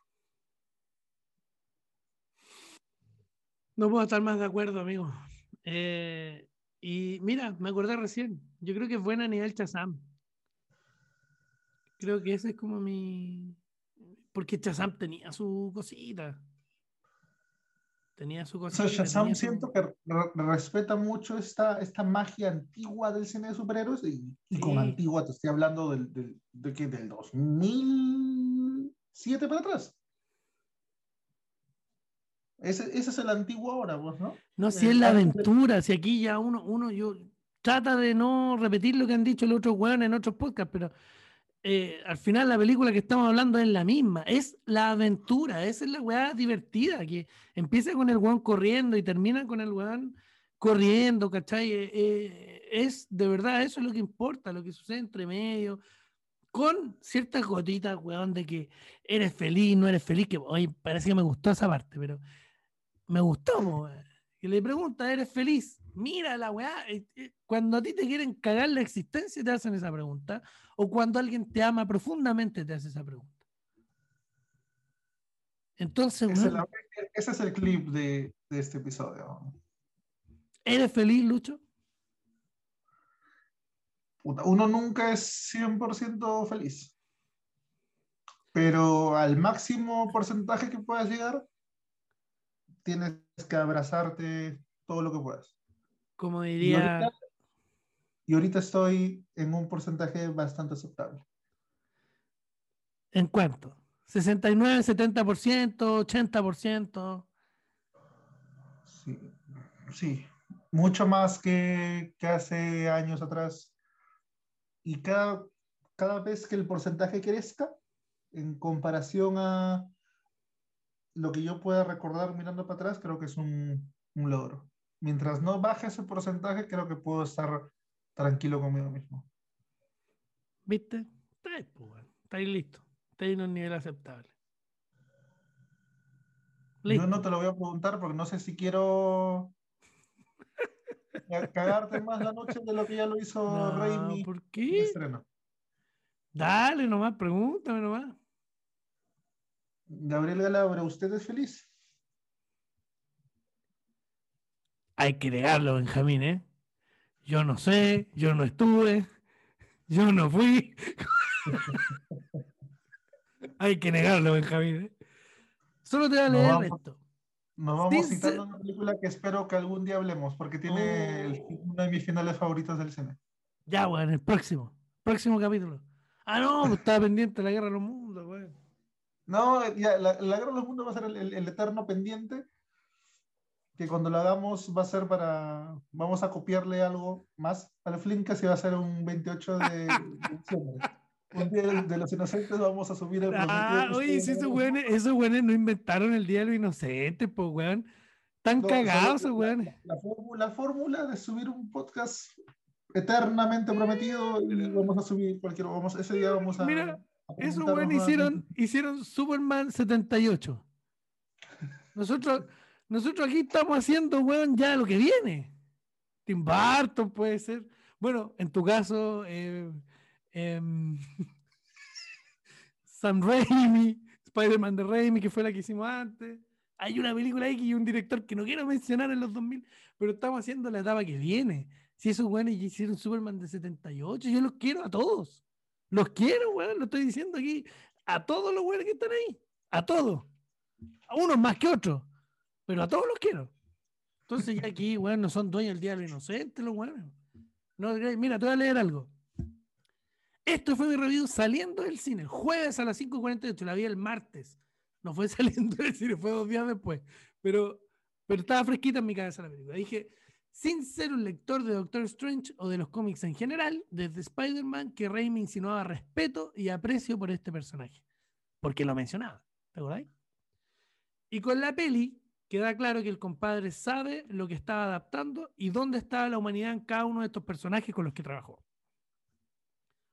No puedo estar más de acuerdo, amigo. Eh, y mira, me acordé recién. Yo creo que es buena a nivel Chazam. Creo que ese es como mi, porque Chazam tenía su cosita. Tenía su O cosa. sea, Shazam siento que re- respeta mucho esta, esta magia antigua del cine de superhéroes y, y con Sí. antigua te estoy hablando del, del, de que del 2007 para atrás. Ese, ese es el antiguo ahora, pues, ¿no? No, si es la aventura, si aquí ya uno, uno, yo trata de no repetir lo que han dicho los otros weones en otros podcasts, pero eh, al final la película que estamos hablando es la misma, es la aventura, esa es la weá divertida, que empieza con el weón corriendo y termina con el weón corriendo, ¿cachai? Eh, eh, es de verdad eso es lo que importa, lo que sucede entre medio, con ciertas gotitas, weón, de que eres feliz, no eres feliz, que hoy parece que me gustó esa parte, pero me gustó, weón. Que le pregunta, ¿eres feliz? Mira la weá. eh, eh, Cuando a ti te quieren cagar la existencia, te hacen esa pregunta. O cuando alguien te ama profundamente, te hace esa pregunta. Entonces, Ese, es weón, la- ese es el clip de, de este episodio. ¿eres feliz, Lucho? Puta, uno nunca es 100% feliz. Pero al máximo porcentaje que puedas llegar, tienes que abrazarte todo lo que puedas. Como Y diría, ahorita, y ahorita estoy en un porcentaje bastante aceptable. ¿en cuánto? ¿69, 70%, 80%? Sí, sí. mucho más que, que hace años atrás. Y cada, cada vez que el porcentaje crezca, en comparación a lo que yo pueda recordar mirando para atrás, creo que es un, un logro. Mientras no baje ese porcentaje, creo que puedo estar tranquilo conmigo mismo. ¿Viste? Está ahí, pues. Está ahí listo. Está ahí en un nivel aceptable. Listo. Yo no te lo voy a preguntar porque no sé si quiero ca- cagarte más la noche de lo que ya lo hizo No, Raimi ¿Por qué? estreno. Dale nomás, pregúntame nomás. Gabriel Galabra, ¿usted es feliz? Hay que negarlo, Benjamín, ¿eh? Yo no sé, yo no estuve, yo no fui. Hay que negarlo, Benjamín, ¿eh? Solo te voy a No leer vamos. esto. Nos vamos citando una película que espero que algún día hablemos, porque tiene Oh. uno de mis finales favoritos del cine. Ya, weón, el próximo. Próximo capítulo. Ah, no, pues estaba pendiente de la guerra de los mundos. No, ya, la, la Guerra de los Mundos va a ser el, el- el eterno pendiente, que cuando lo hagamos va a ser para, vamos a copiarle algo más al Flinkas y va a ser un 28 de diciembre. Un día de, de los inocentes vamos a subir el Ah, oye, si esos la weones no inventaron el día de los inocentes, pues, weón. Están No, cagados esos weones. La fórmula, la fórmula de subir un podcast eternamente prometido y vamos a subir cualquier, vamos, ese día vamos a. Mira, preguntarnos weones hicieron, hicieron Superman 78. Nosotros, nosotros aquí estamos haciendo, weón, ya lo que viene. Tim Burton puede ser. Bueno, en tu caso, eh, em, Sam Raimi, Spider-Man de Raimi, que fue la que hicimos antes. Hay una película X y un director que no quiero mencionar en los 2000, pero estamos haciendo la etapa que viene. Si esos weones hicieron Superman de 78, yo los quiero a todos. Los quiero, weón, lo estoy diciendo aquí. A todos los weones que están ahí. A todos. A unos más que otros. Pero a todos los quiero. Entonces ya aquí, weón, no son dueños del día de los weones. No, mira, te voy a leer algo. Esto fue mi review saliendo del cine, jueves a las 5.48, la vi el martes. No fue saliendo del cine, fue dos días después. Pero, pero estaba fresquita en mi cabeza la película. Dije, sin ser un lector de Doctor Strange o de los cómics en general, desde Spider-Man, que Raimi insinuaba respeto y aprecio por este personaje. Porque lo mencionaba, ¿te acordáis? Y con la peli queda claro que el compadre sabe lo que estaba adaptando y dónde estaba la humanidad en cada uno de estos personajes con los que trabajó.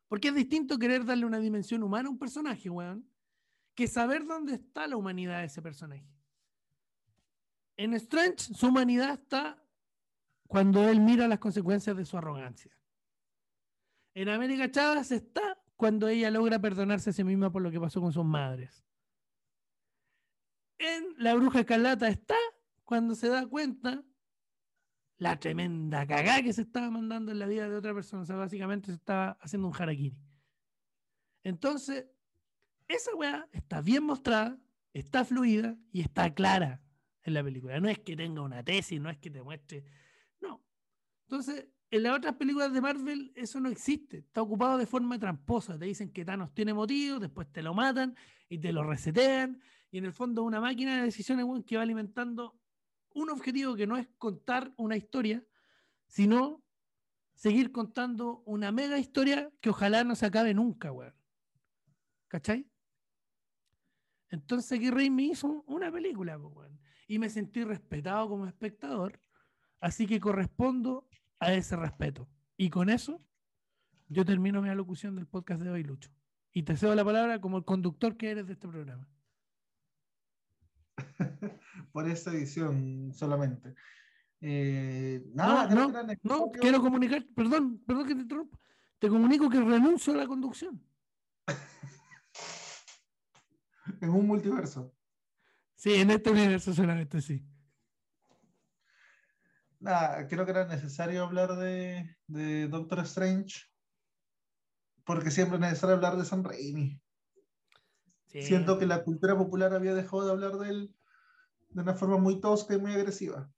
Porque es distinto querer darle una dimensión humana a un personaje, weón, que saber dónde está la humanidad de ese personaje. En Strange, su humanidad está cuando él mira las consecuencias de su arrogancia. En América Chávez está cuando ella logra perdonarse a sí misma por lo que pasó con sus madres. En La Bruja Escarlata está cuando se da cuenta la tremenda cagada que se estaba mandando en la vida de otra persona. O sea, básicamente se estaba haciendo un harakiri. Entonces, esa weá está bien mostrada, está fluida y está clara. en la película. No es que tenga una tesis, no es que te muestre. Entonces, en las otras películas de Marvel eso no existe. Está ocupado de forma tramposa. Te dicen que Thanos tiene motivo, después te lo matan y te lo resetean. Y en el fondo una máquina de decisiones que va alimentando un objetivo que no es contar una historia, sino seguir contando una mega historia que ojalá no se acabe nunca, weón. ¿Cachai? Entonces aquí me hizo una película, weón. Y me sentí respetado como espectador, así que correspondo a ese respeto. Y con eso, yo termino mi alocución del podcast de hoy, Lucho. Y te cedo la palabra como el conductor que eres de este programa. por esta edición solamente. Eh, nada, no, no, quiero comunicar, perdón, perdón que te interrumpa. Te comunico que renuncio a la conducción. en un multiverso. Sí, en este universo solamente sí. Nada, creo que era necesario hablar de, de Doctor Strange. Porque siempre es necesario hablar de San Raimi. Siento que la cultura popular había dejado de hablar de él de una forma muy tosca y muy agresiva.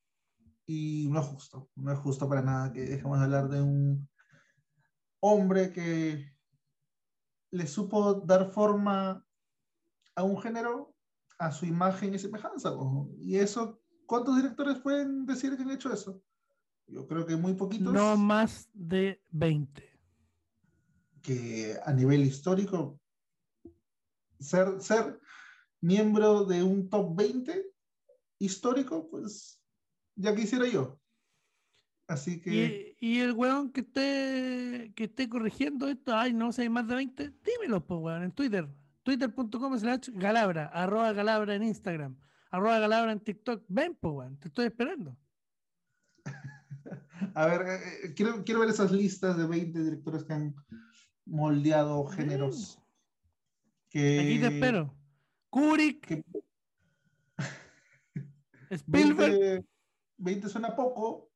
Y no es justo, no es justo para nada que dejemos de hablar de un hombre que le supo dar forma a un género a su imagen y semejanza. Y eso, ¿cuántos directores pueden decir que han hecho eso? Yo creo que muy poquitos. No más de 20. Que a nivel histórico, ser, ser miembro de un top 20 histórico, pues ya quisiera yo. Así que. Y, el weón que esté, que esté corrigiendo esto, ay, no sé, hay más de 20, dímelo, pues, weón, en Twitter. Twitter.com slash galabra, arroba galabra en Instagram, arroba galabra en TikTok. Ven, pues, weón, te estoy esperando. A ver, eh, eh, quiero, quiero ver esas listas de 20 directores que han moldeado géneros. Que, Aquí te espero. Kubrick. 20, 20, suena poco,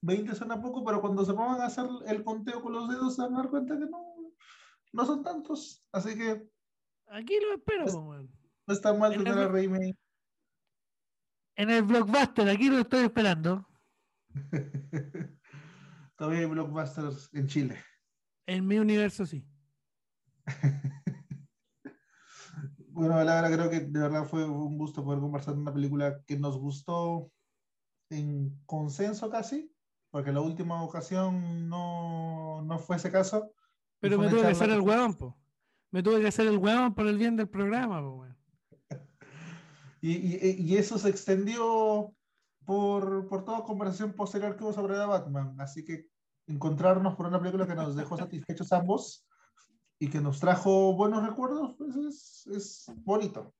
20 suena poco, pero cuando se pongan a hacer el conteo con los dedos se van a dar cuenta que no, no son tantos. Así que. Aquí lo espero, No está mal tener a Raimi. En el blockbuster, aquí lo estoy esperando. Todavía hay blockbusters en Chile. En mi universo sí. Bueno, la verdad creo que de verdad fue un gusto poder conversar de una película que nos gustó en consenso casi, porque la última ocasión no, no fue ese caso. Pero me tuve que hacer el huevón, po. Me tuve que hacer el huevón por el bien del programa, po, y, y, y, eso se extendió por, por toda conversación posterior que hubo sobre Batman. Así que encontrarnos por una película que nos dejó satisfechos ambos y que nos trajo buenos recuerdos, pues es, es bonito.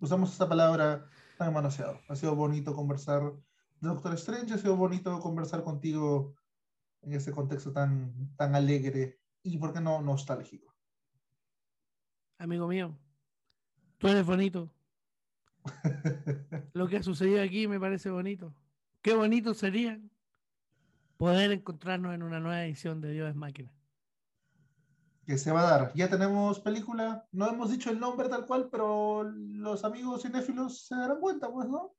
Usamos esta palabra tan manoseado. Ha sido bonito conversar de Doctor Strange, ha sido bonito conversar contigo en este contexto tan, tan alegre y, ¿por qué no, nostálgico? Amigo mío, tú eres bonito. Lo que ha sucedido aquí me parece bonito. Qué bonito sería poder encontrarnos en una nueva edición de Dios es Máquina que se va a dar. Ya tenemos película, no hemos dicho el nombre tal cual, pero los amigos cinéfilos se darán cuenta, pues, ¿no?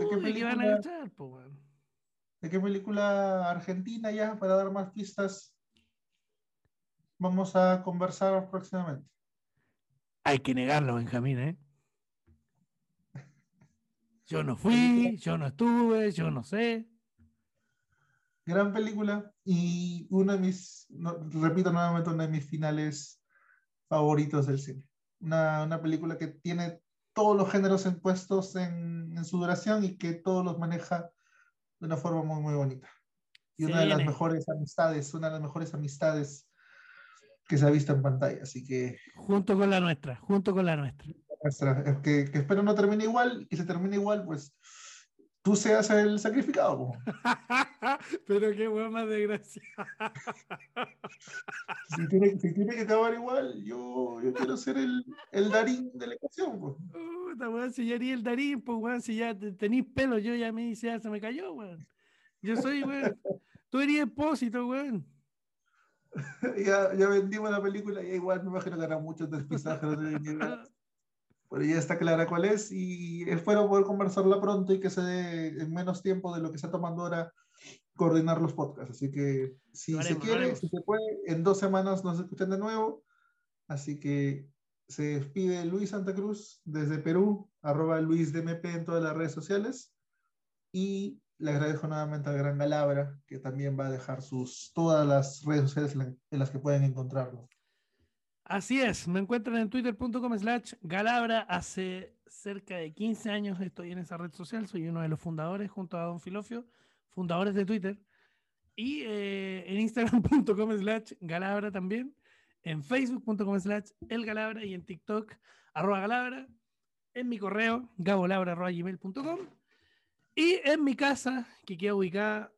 ¿De qué película, pues, ¿De qué película argentina ya, para dar más pistas, vamos a conversar próximamente? Hay que negarlo, Benjamín, ¿eh? Yo no fui, yo no estuve, yo no sé gran película y uno de mis, repito nuevamente, uno de mis finales favoritos del cine. Una, una película que tiene todos los géneros impuestos en, en, su duración y que todos los maneja de una forma muy, muy bonita. Y una de las mejores amistades, una de las mejores amistades que se ha visto en pantalla. Así que. Junto con la nuestra, junto con la nuestra. Nuestra que, que espero no termine igual y si termine igual, pues tú seas el sacrificado. Pero qué hueá más desgracia. si, tiene, si tiene que acabar igual, yo, yo quiero ser el, el Darín de la ecuación. Pues. Puta, weón, si ya haría el Darín, pues, weón, si ya tenéis pelo, yo ya me dice, ya se me cayó, weón. Yo soy, weón. Tú eres expósito, weón. ya, ya vendimos la película y igual me imagino que hará muchos despistajes. Pero ya está clara cuál es y espero poder conversarla pronto y que se dé en menos tiempo de lo que está tomando ahora coordinar los podcasts. Así que si se quiere, si se puede, en dos semanas nos escuchan de nuevo. Así que se despide Luis Santa Cruz desde Perú, arroba LuisDMP en todas las redes sociales. Y le agradezco nuevamente al Gran Galabra, que también va a dejar sus, todas las redes sociales en las que pueden encontrarlo. Así es, me encuentran en twitter.com slash galabra. Hace cerca de 15 años estoy en esa red social, soy uno de los fundadores junto a Don Filofio, fundadores de Twitter. Y eh, en instagram.com slash galabra también, en facebook.com slash el galabra y en TikTok arroba galabra, en mi correo gabolabra.gmail.com y en mi casa que queda ubicada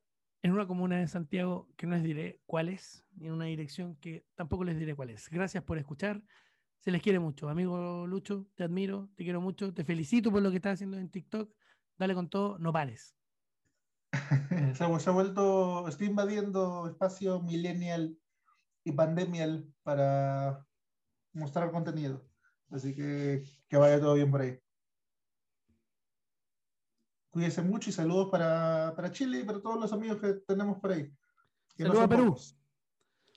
en una comuna de Santiago que no les diré cuál es, ni en una dirección que tampoco les diré cuál es. Gracias por escuchar. Se les quiere mucho. Amigo Lucho, te admiro, te quiero mucho, te felicito por lo que estás haciendo en TikTok. Dale con todo, no pares. se, ha, vuelto, estoy invadiendo espacio millennial y pandemial para mostrar contenido. Así que que vaya todo bien por ahí. Cuídense mucho y saludos para, para, Chile y para todos los amigos que tenemos por ahí. Saludos a Perú.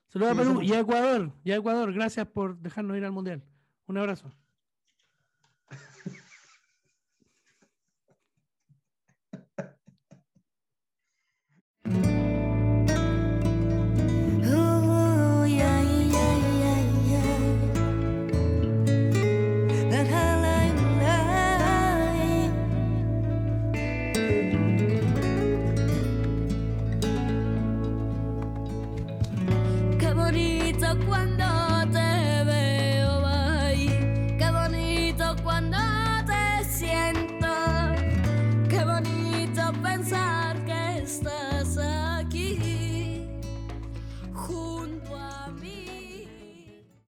Saludos a Perú y a Ecuador. Y a Ecuador. Gracias por dejarnos ir al Mundial. Un abrazo.